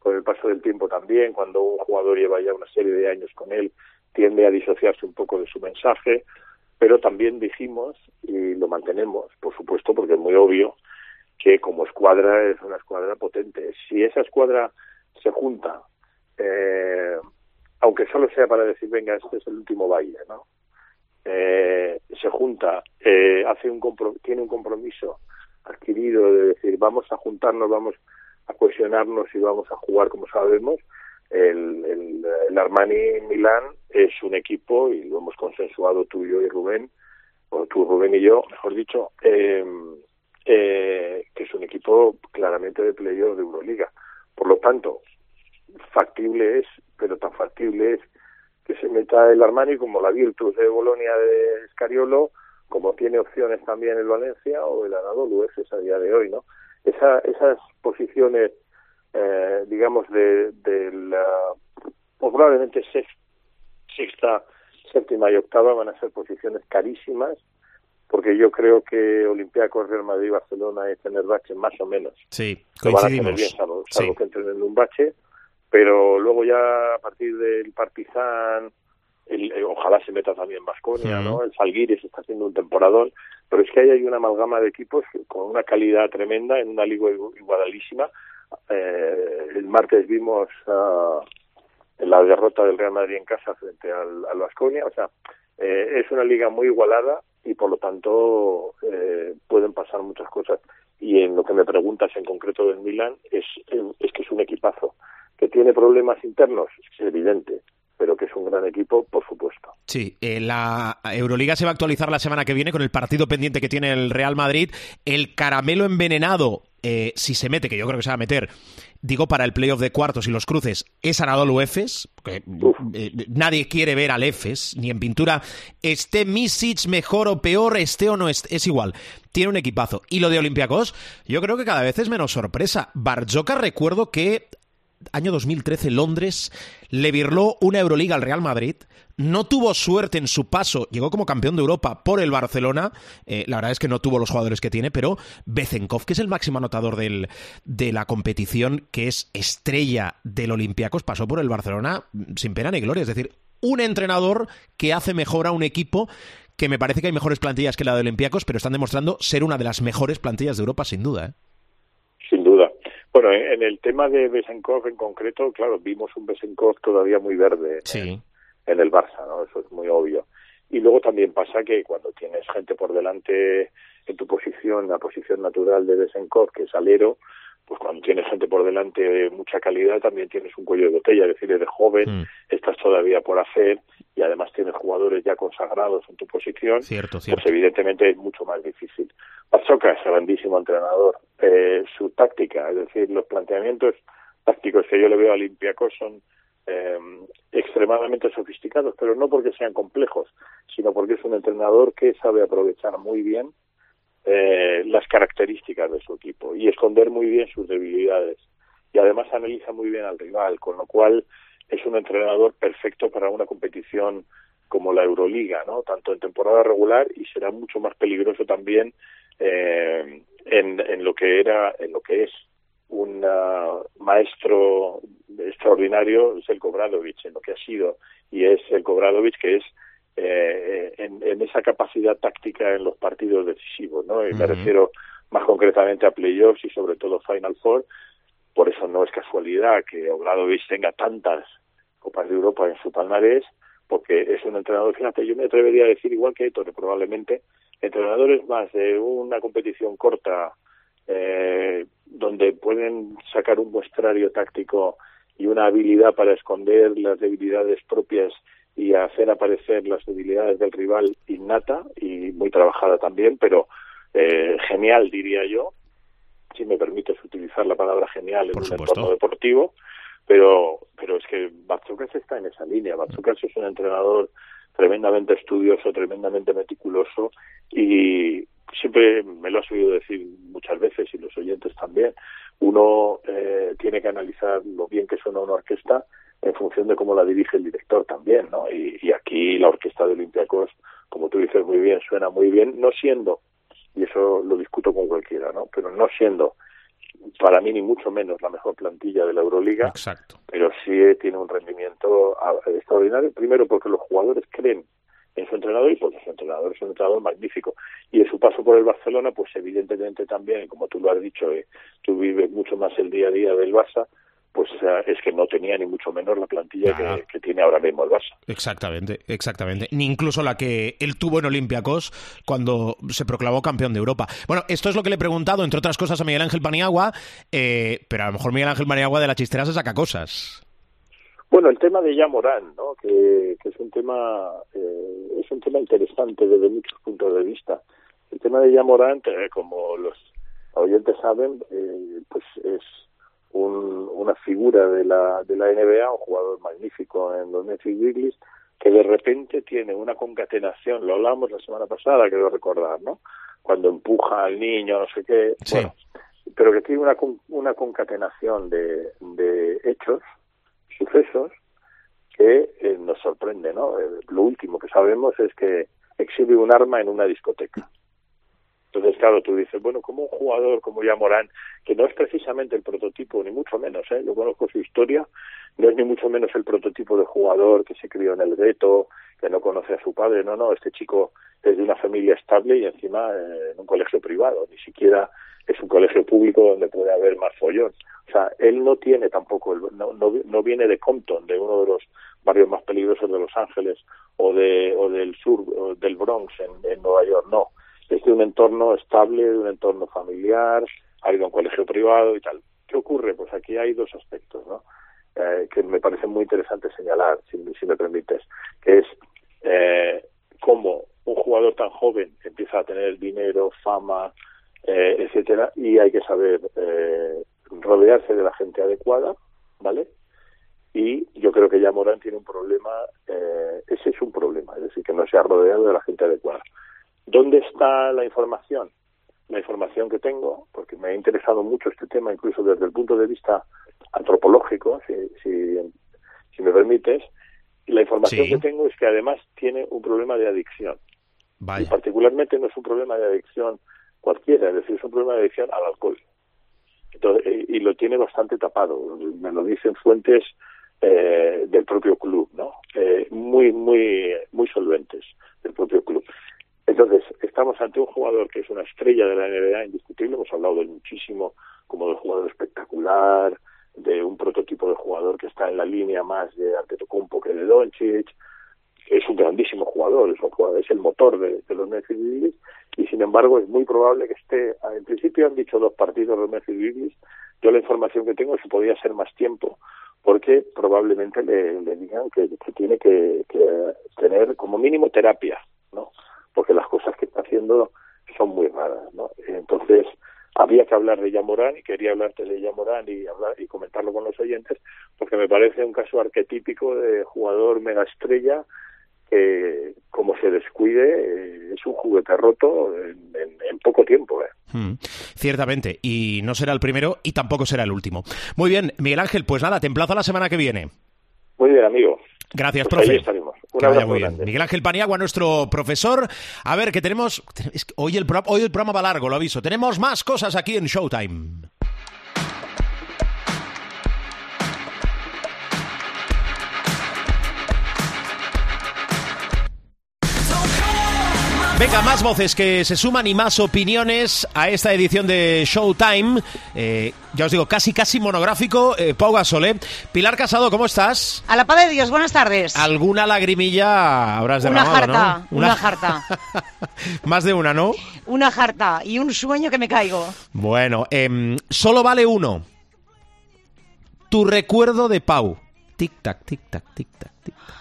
S10: con el paso del tiempo también, cuando un jugador lleva ya una serie de años con él, tiende a disociarse un poco de su mensaje, pero también dijimos, y lo mantenemos, por supuesto, porque es muy obvio, que como escuadra es una escuadra potente. Si esa escuadra se junta, eh, aunque solo sea para decir, venga, este es el último baile, ¿no? Eh, se junta, eh, hace un tiene un compromiso adquirido de decir, vamos a juntarnos, vamos a cohesionarnos y vamos a jugar como sabemos. El, el, el Armani Milán es un equipo, y lo hemos consensuado tú y yo y Rubén, o tú, Rubén y yo, mejor dicho, eh, eh, que es un equipo claramente de playoff de Euroliga. Por lo tanto, factible es, pero tan factible es que se meta el Armani como la Virtus de Bolonia de Scariolo, como tiene opciones también el Valencia o el Anadolu es a día de hoy, ¿no? Esa, esas posiciones, eh, digamos, de, de la, pues probablemente sexta, séptima y octava van a ser posiciones carísimas, porque yo creo que Olympiacos, Real Madrid, Barcelona y Fenerbahce más o menos
S1: sí,
S10: coincidimos. van a bien, salvo, que entren en un bache, pero luego ya a partir del Partizan, el, eh, ojalá se meta también Vasconia, ¿no? El Salguiris está haciendo un temporadón, pero es que ahí hay una amalgama de equipos con una calidad tremenda en una liga igualísima. Eh, el martes vimos uh, la derrota del Real Madrid en casa frente al, al Vasconia, o sea, eh, es una liga muy igualada y por lo tanto eh, pueden pasar muchas cosas. Y en lo que me preguntas en concreto del Milan es, es que es un equipazo que tiene problemas internos, es evidente, pero que es un gran equipo, por supuesto.
S1: Sí, eh, la Euroliga se va a actualizar la semana que viene con el partido pendiente que tiene el Real Madrid. El caramelo envenenado, eh, si se mete, que yo creo que se va a meter, digo para el playoff de cuartos y los cruces, es Anadolu Efes, porque eh, nadie quiere ver al Efes, ni en pintura, esté Misic mejor o peor, esté o no esté, es igual, tiene un equipazo. Y lo de Olympiacos, yo creo que cada vez es menos sorpresa. Barjoca recuerdo que año 2013, Londres, le virló una Euroliga al Real Madrid. No tuvo suerte en su paso, llegó como campeón de Europa por el Barcelona. Eh, la verdad es que no tuvo los jugadores que tiene, pero Bezenkov, que es el máximo anotador del, de la competición, que es estrella del Olympiacos, pasó por el Barcelona sin pena ni gloria. Es decir, un entrenador que hace mejor a un equipo que me parece que hay mejores plantillas que la de Olympiacos, pero están demostrando ser una de las mejores plantillas de Europa, sin duda. ¿eh?
S10: Bueno, en el tema de Besenkov en concreto, claro, vimos un Besenkov todavía muy verde en, el Barça, ¿no? Eso es muy obvio. Y luego también pasa que cuando tienes gente por delante en tu posición, la posición natural de Besenkov, que es alero, pues cuando tienes gente por delante de mucha calidad también tienes un cuello de botella, es decir, eres joven, mm. estás todavía por hacer y además tienes jugadores ya consagrados en tu posición,
S1: cierto,
S10: pues evidentemente es mucho más difícil. Pachoca es grandísimo entrenador. Eh, su táctica, es decir, los planteamientos tácticos que yo le veo a Olympiacos son eh, extremadamente sofisticados, pero no porque sean complejos, sino porque es un entrenador que sabe aprovechar muy bien eh, las características de su equipo y esconder muy bien sus debilidades. Y además analiza muy bien al rival, con lo cual es un entrenador perfecto para una competición como la Euroliga, ¿no? Tanto en temporada regular y será mucho más peligroso también eh, en, en, lo que era, en lo que es un maestro extraordinario es el Kobradovich, en lo que ha sido y es el Kobradovich que es eh, en, en, esa capacidad táctica en los partidos decisivos, ¿no? Y me refiero más concretamente a playoffs y sobre todo Final Four. Por eso no es casualidad que Obradovich tenga tantas Copas de Europa en su palmarés, porque es un entrenador, fíjate, yo me atrevería a decir igual que Ettore probablemente, entrenadores más de una competición corta eh, donde pueden sacar un muestrario táctico y una habilidad para esconder las debilidades propias y hacer aparecer las debilidades del rival innata y muy trabajada también, pero eh, genial diría yo, si me permites utilizar la palabra genial en un entorno deportivo, pero pero es que Batsukas está en esa línea. Batsukas es un entrenador tremendamente estudioso, tremendamente meticuloso y siempre me lo has oído decir muchas veces y los oyentes también. Uno eh, tiene que analizar lo bien que suena una orquesta en función de cómo la dirige el director también, ¿no? Y, y aquí la orquesta de Olympiacos, como tú dices muy bien, suena muy bien, no siendo, y eso lo discuto con cualquiera, ¿no? Pero no siendo para mí ni mucho menos la mejor plantilla de la Euroliga,
S1: Exacto.
S10: pero sí tiene un rendimiento extraordinario, primero porque los jugadores creen en su entrenador y porque su entrenador es un entrenador magnífico. Y en su paso por el Barcelona, pues evidentemente también, como tú lo has dicho, eh, tú vives mucho más el día a día del Barça, pues es que no tenía ni mucho menos la plantilla que, tiene ahora mismo el Barça.
S1: Exactamente, exactamente. Ni incluso la que él tuvo en Olympiacos cuando se proclamó campeón de Europa. Bueno, esto es lo que le he preguntado, entre otras cosas, a Miguel Ángel Paniagua, eh, pero a lo mejor Miguel Ángel Paniagua de la chistera se saca cosas.
S10: Bueno, el tema de Yamorán, ¿no? que, es un tema eh, es un tema interesante desde muchos puntos de vista. El tema de Yamorán, eh, como los oyentes saben, pues es una figura de la, de la NBA, un jugador magnífico en los Memphis Grizzlies, que de repente tiene una concatenación, lo hablamos la semana pasada, quiero recordar, ¿no? Cuando empuja al niño, no sé qué, bueno, pero que tiene una, una concatenación de, de hechos, sucesos, que eh, nos sorprende, ¿no? Eh, lo último que sabemos es que exhibe un arma en una discoteca. Entonces, claro, tú dices, bueno, como un jugador como ya Morán, que no es precisamente el prototipo, ni mucho menos, ¿eh? yo conozco su historia, no es ni mucho menos el prototipo de jugador que se crió en el gueto, que no conoce a su padre, no, no, este chico es de una familia estable y encima eh, en un colegio privado, ni siquiera es un colegio público donde puede haber más follón. O sea, él no tiene tampoco, el, no, no, no viene de Compton, de uno de los barrios más peligrosos de Los Ángeles o, de, o del sur, o del Bronx en, en Nueva York, no es de un entorno estable, de un entorno familiar, ha ido a un colegio privado y tal. ¿Qué ocurre? Pues aquí hay dos aspectos, ¿no? Eh, que me parece muy interesante señalar, si, me permites, que es eh, cómo un jugador tan joven empieza a tener dinero, fama, eh, etcétera, y hay que saber eh, rodearse de la gente adecuada, ¿vale? Y yo creo que ya Morán tiene un problema, eh, ese es un problema, es decir, que no se ha rodeado de la gente adecuada. ¿Dónde está la información? La información que tengo, porque me ha interesado mucho este tema, incluso desde el punto de vista antropológico, si, si, me permites, y la información que tengo es que además tiene un problema de adicción. Y particularmente no es un problema de adicción cualquiera, es decir, es un problema de adicción al alcohol. y, lo tiene bastante tapado. Me lo dicen fuentes eh, del propio club, ¿no? Eh, muy, muy, muy solventes del propio club. Entonces, estamos ante un jugador que es una estrella de la NBA indiscutible, hemos hablado de muchísimo como de un jugador espectacular, de un prototipo de jugador que está en la línea más de Antetokounmpo que de Doncic, es un grandísimo jugador, es, un jugador, es el motor de, los Memphis Grizzlies y sin embargo es muy probable que esté, en principio han dicho dos partidos los Memphis Grizzlies, yo la información que tengo es que podría ser más tiempo porque probablemente le, digan que, tiene que, tener como mínimo terapia, son muy raras, ¿no? Entonces, había que hablar de Yamorán y quería hablarte de Yamorán y hablar y comentarlo con los oyentes porque me parece un caso arquetípico de jugador mega estrella que como se descuide eh, es un juguete roto en, poco tiempo. ¿eh?
S1: Hmm. ciertamente, y no será el primero y tampoco será el último. Muy bien, Miguel Ángel, pues nada, te emplazo la semana que viene.
S10: Muy bien, amigo.
S1: Gracias,
S10: pues
S1: profe.
S10: estaremos.
S1: muy bien. Miguel Ángel Paniagua, nuestro profesor. A ver, que tenemos. hoy, el hoy el programa va largo, lo aviso. Tenemos más cosas aquí en Showtime. Venga, más voces que se suman y más opiniones a esta edición de Showtime. Eh, ya os digo, casi, casi monográfico. Eh, Pau Gasol, Pilar Casado, ¿cómo estás?
S11: A la paz de Dios, buenas tardes.
S1: ¿Alguna lagrimilla habrás derramado,
S11: Una jarta, una, jarta.
S1: más de una, ¿no?
S11: Una jarta y un sueño que me caigo.
S1: Bueno, eh, solo vale uno. Tu recuerdo de Pau. Tic-tac, tic-tac, tic-tac, tic-tac.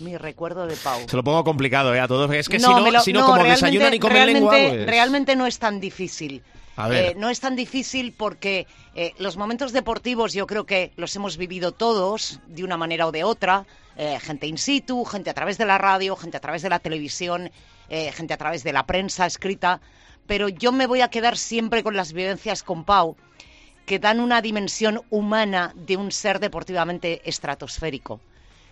S11: Mi recuerdo de Pau.
S1: Se lo pongo complicado ¿eh? a todos. Es que si no, si no, como desayunan y comen lengua... Pues...
S11: Realmente no es tan difícil. Eh, no es tan difícil porque eh, los momentos deportivos yo creo que los hemos vivido todos de una manera o de otra. Eh, gente in situ, gente a través de la radio, gente a través de la televisión, gente a través de la prensa escrita. Pero yo me voy a quedar siempre con las vivencias con Pau, que dan una dimensión humana de un ser deportivamente estratosférico.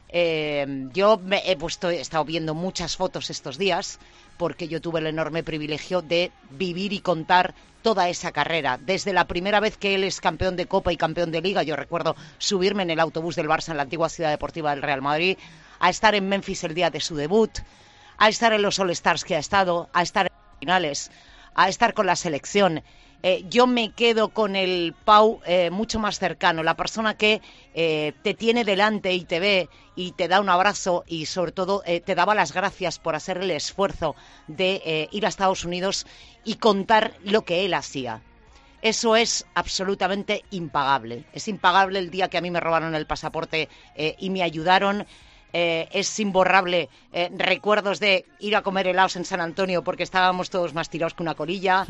S11: Eh, yo me he puesto, he estado viendo muchas fotos estos días porque yo tuve el enorme privilegio de vivir y contar toda esa carrera. Desde la primera vez que él es campeón de Copa y campeón de Liga, yo recuerdo subirme en el autobús del Barça en la antigua ciudad deportiva del Real Madrid, a estar en Memphis el día de su debut, a estar en los All-Stars que ha estado, a estar en finales, a estar con la selección. Eh, yo me quedo con el Pau eh, mucho más cercano, la persona que eh, te tiene delante y te ve y te da un abrazo y sobre todo te daba las gracias por hacer el esfuerzo de ir a Estados Unidos y contar lo que él hacía. Eso es absolutamente impagable. Es impagable el día que a mí me robaron el pasaporte y me ayudaron eh, es imborrable eh, recuerdos de ir a comer helados en San Antonio porque estábamos todos más tirados que una colilla.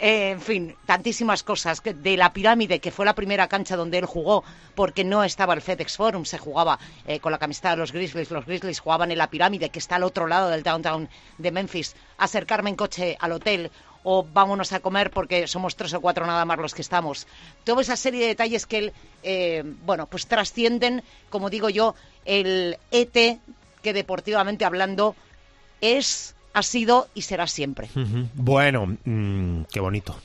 S11: Eh, en fin, tantísimas cosas. De la pirámide, que fue la primera cancha donde él jugó, porque no estaba el FedEx Forum, se jugaba con la camiseta de los Grizzlies. Los Grizzlies jugaban en la pirámide, que está al otro lado del downtown de Memphis. Acercarme en coche al hotel o vámonos a comer porque somos tres o cuatro nada más los que estamos. Toda esa serie de detalles que él, bueno, pues trascienden, como digo yo, el ET que deportivamente hablando es, ha sido y será siempre.
S1: Bueno, mm, qué bonito.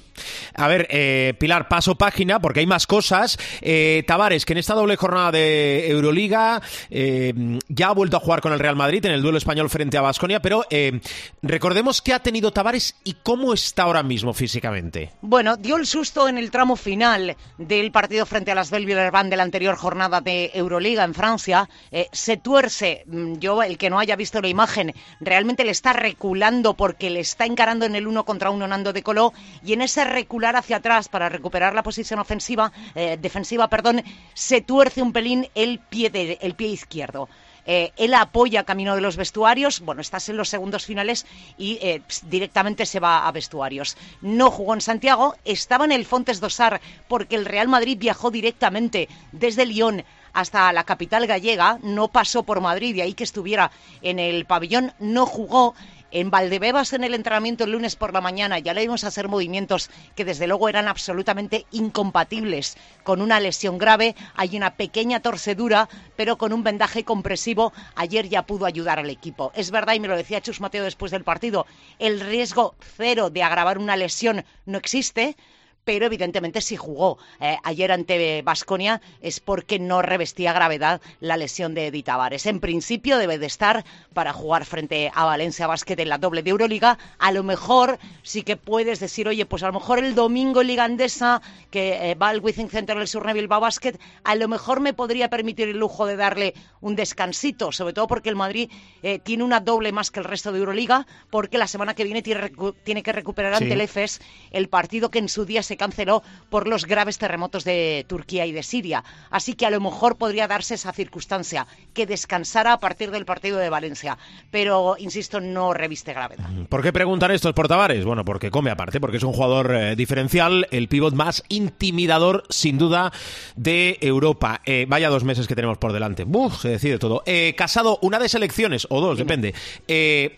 S1: A ver, eh, Pilar, paso página porque hay más cosas. Eh, Tavares, que en esta doble jornada de Euroliga eh, ya ha vuelto a jugar con el Real Madrid en el duelo español frente a Basconia, pero eh, recordemos qué ha tenido Tavares y cómo está ahora mismo físicamente.
S11: Bueno, dio el susto en el tramo final del partido frente a las Belville de la anterior jornada de Euroliga en Francia. se tuerce, mm, yo el que no haya visto la imagen, realmente le está reculando porque le está encarando en el uno contra uno Nando de Coló y en ese recular hacia atrás para recuperar la posición ofensiva, eh, defensiva, perdón, se tuerce un pelín el pie, de, el pie izquierdo. Eh, él apoya camino de los vestuarios, bueno, estás en los segundos finales y eh, directamente se va a vestuarios. No jugó en Santiago, estaba en el Fontes Dosar porque el Real Madrid viajó directamente desde Lyon hasta la capital gallega, no pasó por Madrid y ahí que estuviera en el pabellón, no jugó en Valdebebas, en el entrenamiento el lunes por la mañana, ya le vimos hacer movimientos que desde luego eran absolutamente incompatibles con una lesión grave. Hay una pequeña torcedura, pero con un vendaje compresivo ayer ya pudo ayudar al equipo. Es verdad, y me lo decía Chus Mateo después del partido, el riesgo cero de agravar una lesión no existe pero evidentemente si jugó eh, ayer ante Basconia es porque no revestía gravedad la lesión de Edith Tavares. En principio debe de estar para jugar frente a Valencia Basket en la doble de Euroliga. A lo mejor sí que puedes decir, oye, pues a lo mejor el domingo en Liga Andesa, que eh, va al Wizzing Center del Sur Bilbao Basket, a lo mejor me podría permitir el lujo de darle un descansito, sobre todo porque el Madrid eh, tiene una doble más que el resto de Euroliga, porque la semana que viene tiene, tiene que recuperar ante el EFES el partido que en su día se canceló por los graves terremotos de Turquía y de Siria. Así que a lo mejor podría darse esa circunstancia, que descansara a partir del partido de Valencia. Pero, insisto, no reviste gravedad.
S1: ¿Por qué preguntan estos por Tavares? Bueno, porque come aparte, porque es un jugador eh, diferencial, el pívot más intimidador, sin duda, de Europa. Eh, vaya dos meses que tenemos por delante. Uf, se decide todo. Eh, casado, una de selecciones, o dos, depende.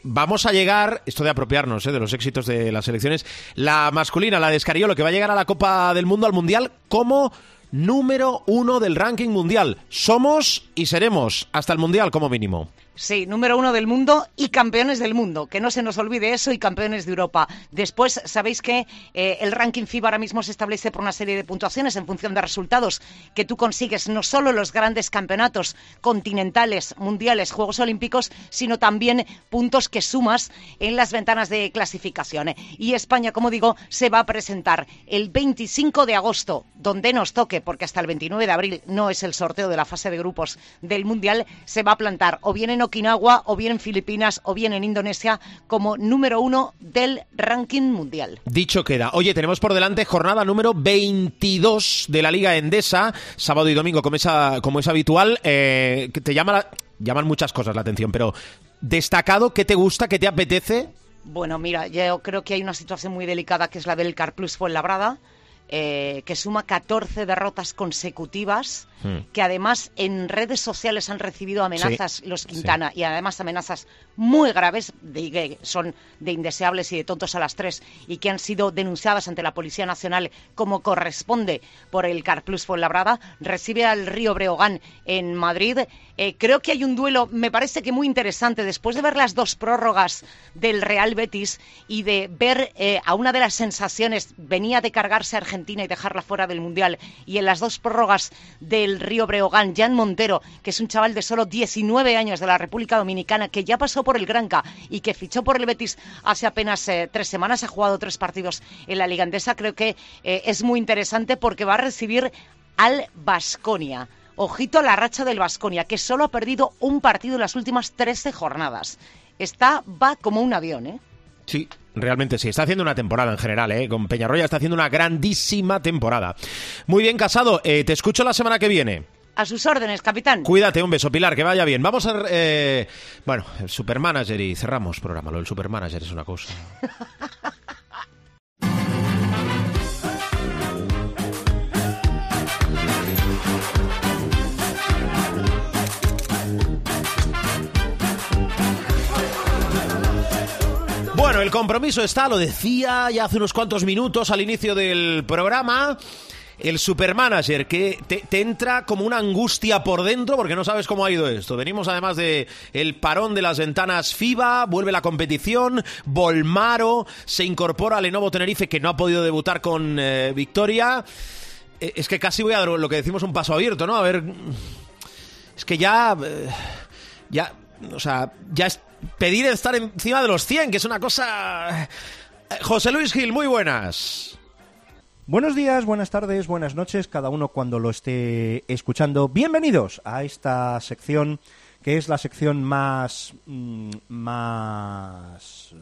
S1: vamos a llegar, esto de apropiarnos de los éxitos de las selecciones, la masculina, la de Escariolo, que va a llegar a la Copa del Mundo, al Mundial, como número uno del ranking mundial. Somos y seremos hasta el Mundial como mínimo.
S11: Sí, número uno del mundo y campeones del mundo. Que no se nos olvide eso y campeones de Europa. Después, sabéis que eh, el ranking FIBA ahora mismo se establece por una serie de puntuaciones en función de resultados que tú consigues no solo los grandes campeonatos continentales, mundiales, Juegos Olímpicos, sino también puntos que sumas en las ventanas de clasificación. Y España, como digo, se va a presentar el 25 de agosto, donde nos toque, porque hasta el 29 de abril no es el sorteo de la fase de grupos del Mundial, se va a plantar o bien en Okinawa, o bien en Filipinas, o bien en Indonesia, como número uno del ranking mundial.
S1: Dicho queda. Oye, tenemos por delante jornada número 22 de la Liga Endesa, sábado y domingo, como es, como es habitual. Eh, te llama llaman muchas cosas la atención, pero destacado, ¿qué te gusta, qué te apetece?
S11: Bueno, mira, yo creo que hay una situación muy delicada que es la del Carplus Fuenlabrada. Eh, que suma 14 derrotas consecutivas, hmm. que además en redes sociales han recibido amenazas los Quintana y además amenazas muy graves, de, que son de indeseables y de tontos a las tres, y que han sido denunciadas ante la Policía Nacional como corresponde por el Carplus Fuenlabrada, recibe al Río Breogán en Madrid. Eh, creo que hay un duelo, me parece que muy interesante, después de ver las dos prórrogas del Real Betis y de ver eh, a una de las sensaciones, venía de cargarse a Y dejarla fuera del Mundial. Y en las dos prórrogas del Río Breogán, Jan Montero, que es un chaval de solo 19 años de la República Dominicana, que ya pasó por el Granca y que fichó por el Betis hace apenas eh, tres semanas, ha jugado tres partidos en la Liga Andesa, creo que eh, es muy interesante porque va a recibir al Basconia. Ojito a la racha del Basconia, que solo ha perdido un partido en las últimas 13 jornadas. Está, va como un avión, ¿eh?
S1: Sí, realmente sí. Está haciendo una temporada en general, ¿eh? Con Peñarroya está haciendo una grandísima temporada. Muy bien, Casado. Eh, te escucho la semana que viene.
S11: A sus órdenes, capitán.
S1: Cuídate, un beso, Pilar, que vaya bien. Vamos a... Eh, bueno, el supermanager y cerramos programa. Lo del supermanager es una cosa. El compromiso está, lo decía ya hace unos cuantos minutos al inicio del programa el supermanager que te, entra como una angustia por dentro porque no sabes cómo ha ido esto. Venimos además de el parón de las ventanas FIBA, vuelve la competición, Volmaro se incorpora a Lenovo Tenerife que no ha podido debutar con eh, victoria. Eh, es que casi voy a dar lo que decimos un paso abierto, ¿no? A ver, es que ya, eh, ya, o sea, ya es pedir estar encima de los 100, que es una cosa... José Luis Gil, muy buenas.
S12: Buenos días, buenas tardes, buenas noches, cada uno cuando lo esté escuchando. Bienvenidos a esta sección que es la sección más mm, más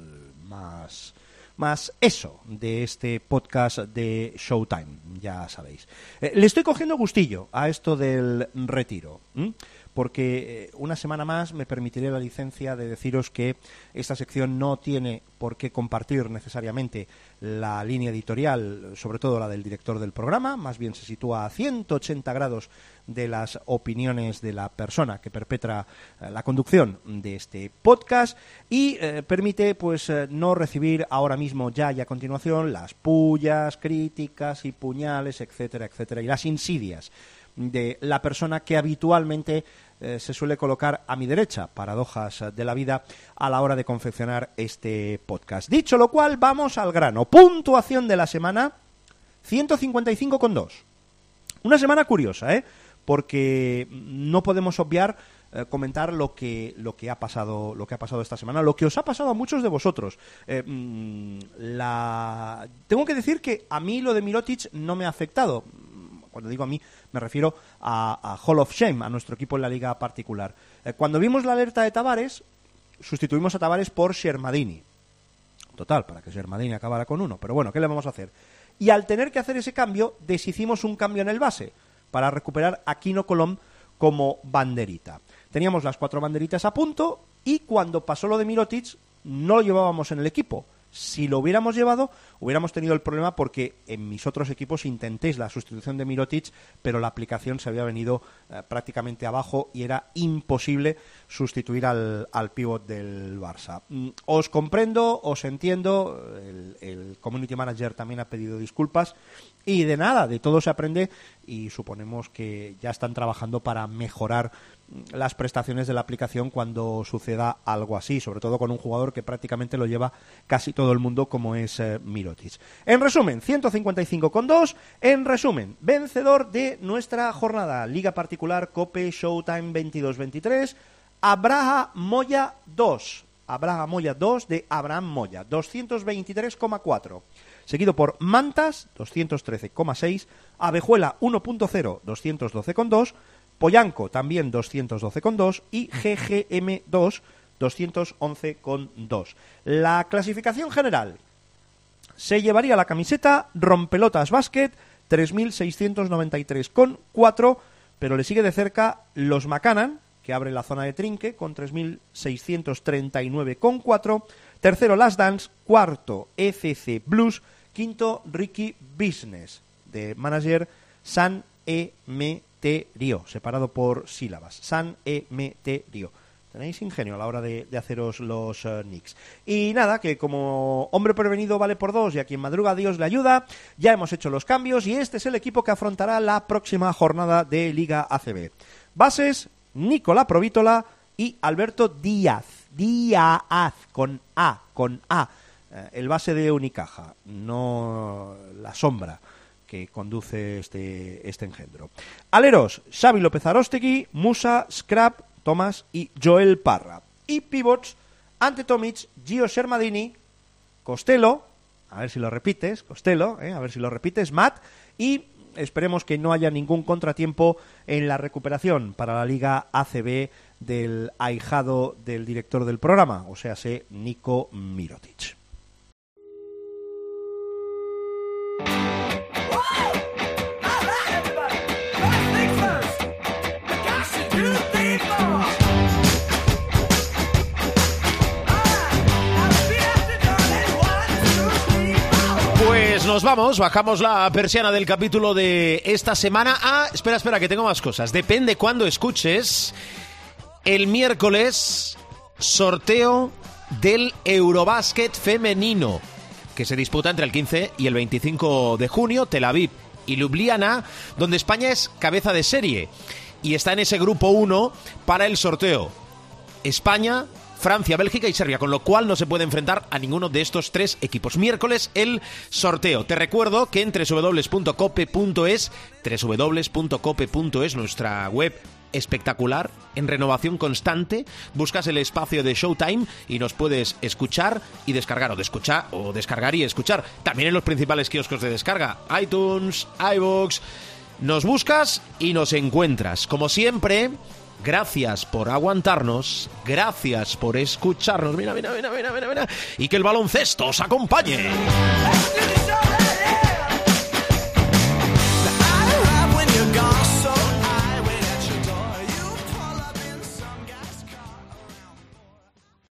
S12: más más eso de este podcast de Showtime, ya sabéis. Eh, le estoy cogiendo gustillo a esto del retiro porque eh, una semana más me permitiré la licencia de deciros que esta sección no tiene por qué compartir necesariamente la línea editorial, sobre todo la del director del programa, más bien se sitúa a 180 grados de las opiniones de la persona que perpetra eh, la conducción de este podcast y eh, permite pues no recibir ahora mismo ya y a continuación las pullas, críticas y puñales, etcétera, etcétera, y las insidias de la persona que habitualmente eh, se suele colocar a mi derecha, paradojas de la vida, a la hora de confeccionar este podcast. Dicho lo cual, vamos al grano. Puntuación de la semana, 155,2. Una semana curiosa, ¿eh? Porque no podemos obviar eh, comentar lo que lo que ha pasado lo que ha pasado esta semana lo que os ha pasado a muchos de vosotros eh, mm, la... tengo que decir que a mí lo de Mirotic no me ha afectado cuando digo a mí, me refiero a, Hall of Shame, a nuestro equipo en la liga particular. Eh, cuando vimos la alerta de Tavares, sustituimos a Tavares por Shermadini. Total, para que Shermadini acabara con uno. Pero bueno, ¿qué le vamos a hacer? Y al tener que hacer ese cambio, deshicimos un cambio en el base para recuperar a Kino Colom como banderita. Teníamos las cuatro banderitas a punto y cuando pasó lo de Mirotic no lo llevábamos en el equipo. Si lo hubiéramos llevado, hubiéramos tenido el problema porque en mis otros equipos intentéis la sustitución de Mirotic, pero la aplicación se había venido eh, prácticamente abajo y era imposible sustituir al, al pivot del Barça. Mm, os comprendo, os entiendo, el, community manager también ha pedido disculpas y de nada, de todo se aprende y suponemos que ya están trabajando para mejorar las prestaciones de la aplicación cuando suceda algo así, sobre todo con un jugador que prácticamente lo lleva casi todo el mundo como es eh, Mirotic. En resumen, 155,2. En resumen, vencedor de nuestra jornada Liga Particular Cope Showtime 22-23, Abraha Moya 2. Abraha Moya 2 de Abraham Moya, 223,4. Seguido por Mantas, 213,6. Abejuela 1.0, 212,2. Poyanco también 212,2 y GGM2 211,2. La clasificación general se llevaría la camiseta Rompelotas Basket 3.693,4, pero le sigue de cerca los Macanan, que abre la zona de trinque con 3.639,4. Tercero Las Dance, cuarto ECC Blues, quinto Ricky Business, de manager San E. M. Río, separado por sílabas. San E Río. Tenéis ingenio a la hora de, haceros los uh, nicks. Y nada, que como hombre prevenido vale por dos y a quien madruga Dios le ayuda, ya hemos hecho los cambios y este es el equipo que afrontará la próxima jornada de Liga ACB. Bases, Nicola Provítola y Alberto Díaz. Díaz, con A, con A. Eh, el base de Unicaja, no la sombra que conduce este, este engendro. Aleros, Xavi López Arostegui, Musa, Scrap, Tomás y Joel Parra. Y pivots, ante Tomic, Gio Shermadini, Costello, a ver si lo repites, Costello, eh, a ver si lo repites, Matt, y esperemos que no haya ningún contratiempo en la recuperación para la Liga ACB del ahijado del director del programa, o sea, Nico Mirotic.
S1: Vamos, bajamos la persiana del capítulo de esta semana. Ah, espera, espera, que tengo más cosas. Depende cuando escuches. El miércoles, sorteo del Eurobásquet femenino, que se disputa entre el 15 y el 25 de junio, Tel Aviv y Ljubljana, donde España es cabeza de serie y está en ese grupo 1 para el sorteo. España, Francia, Bélgica y Serbia, con lo cual no se puede enfrentar a ninguno de estos tres equipos. Miércoles el sorteo. Te recuerdo que en www.cope.es, www.cope.es, nuestra web espectacular, en renovación constante. Buscas el espacio de Showtime y nos puedes escuchar y descargar, o de escuchar, o descargar y escuchar. También en los principales kioscos de descarga, iTunes, iVoox. Nos buscas y nos encuentras. Como siempre, gracias por aguantarnos, gracias por escucharnos. Mira, mira, mira, mira, mira, mira. Y que el baloncesto os acompañe.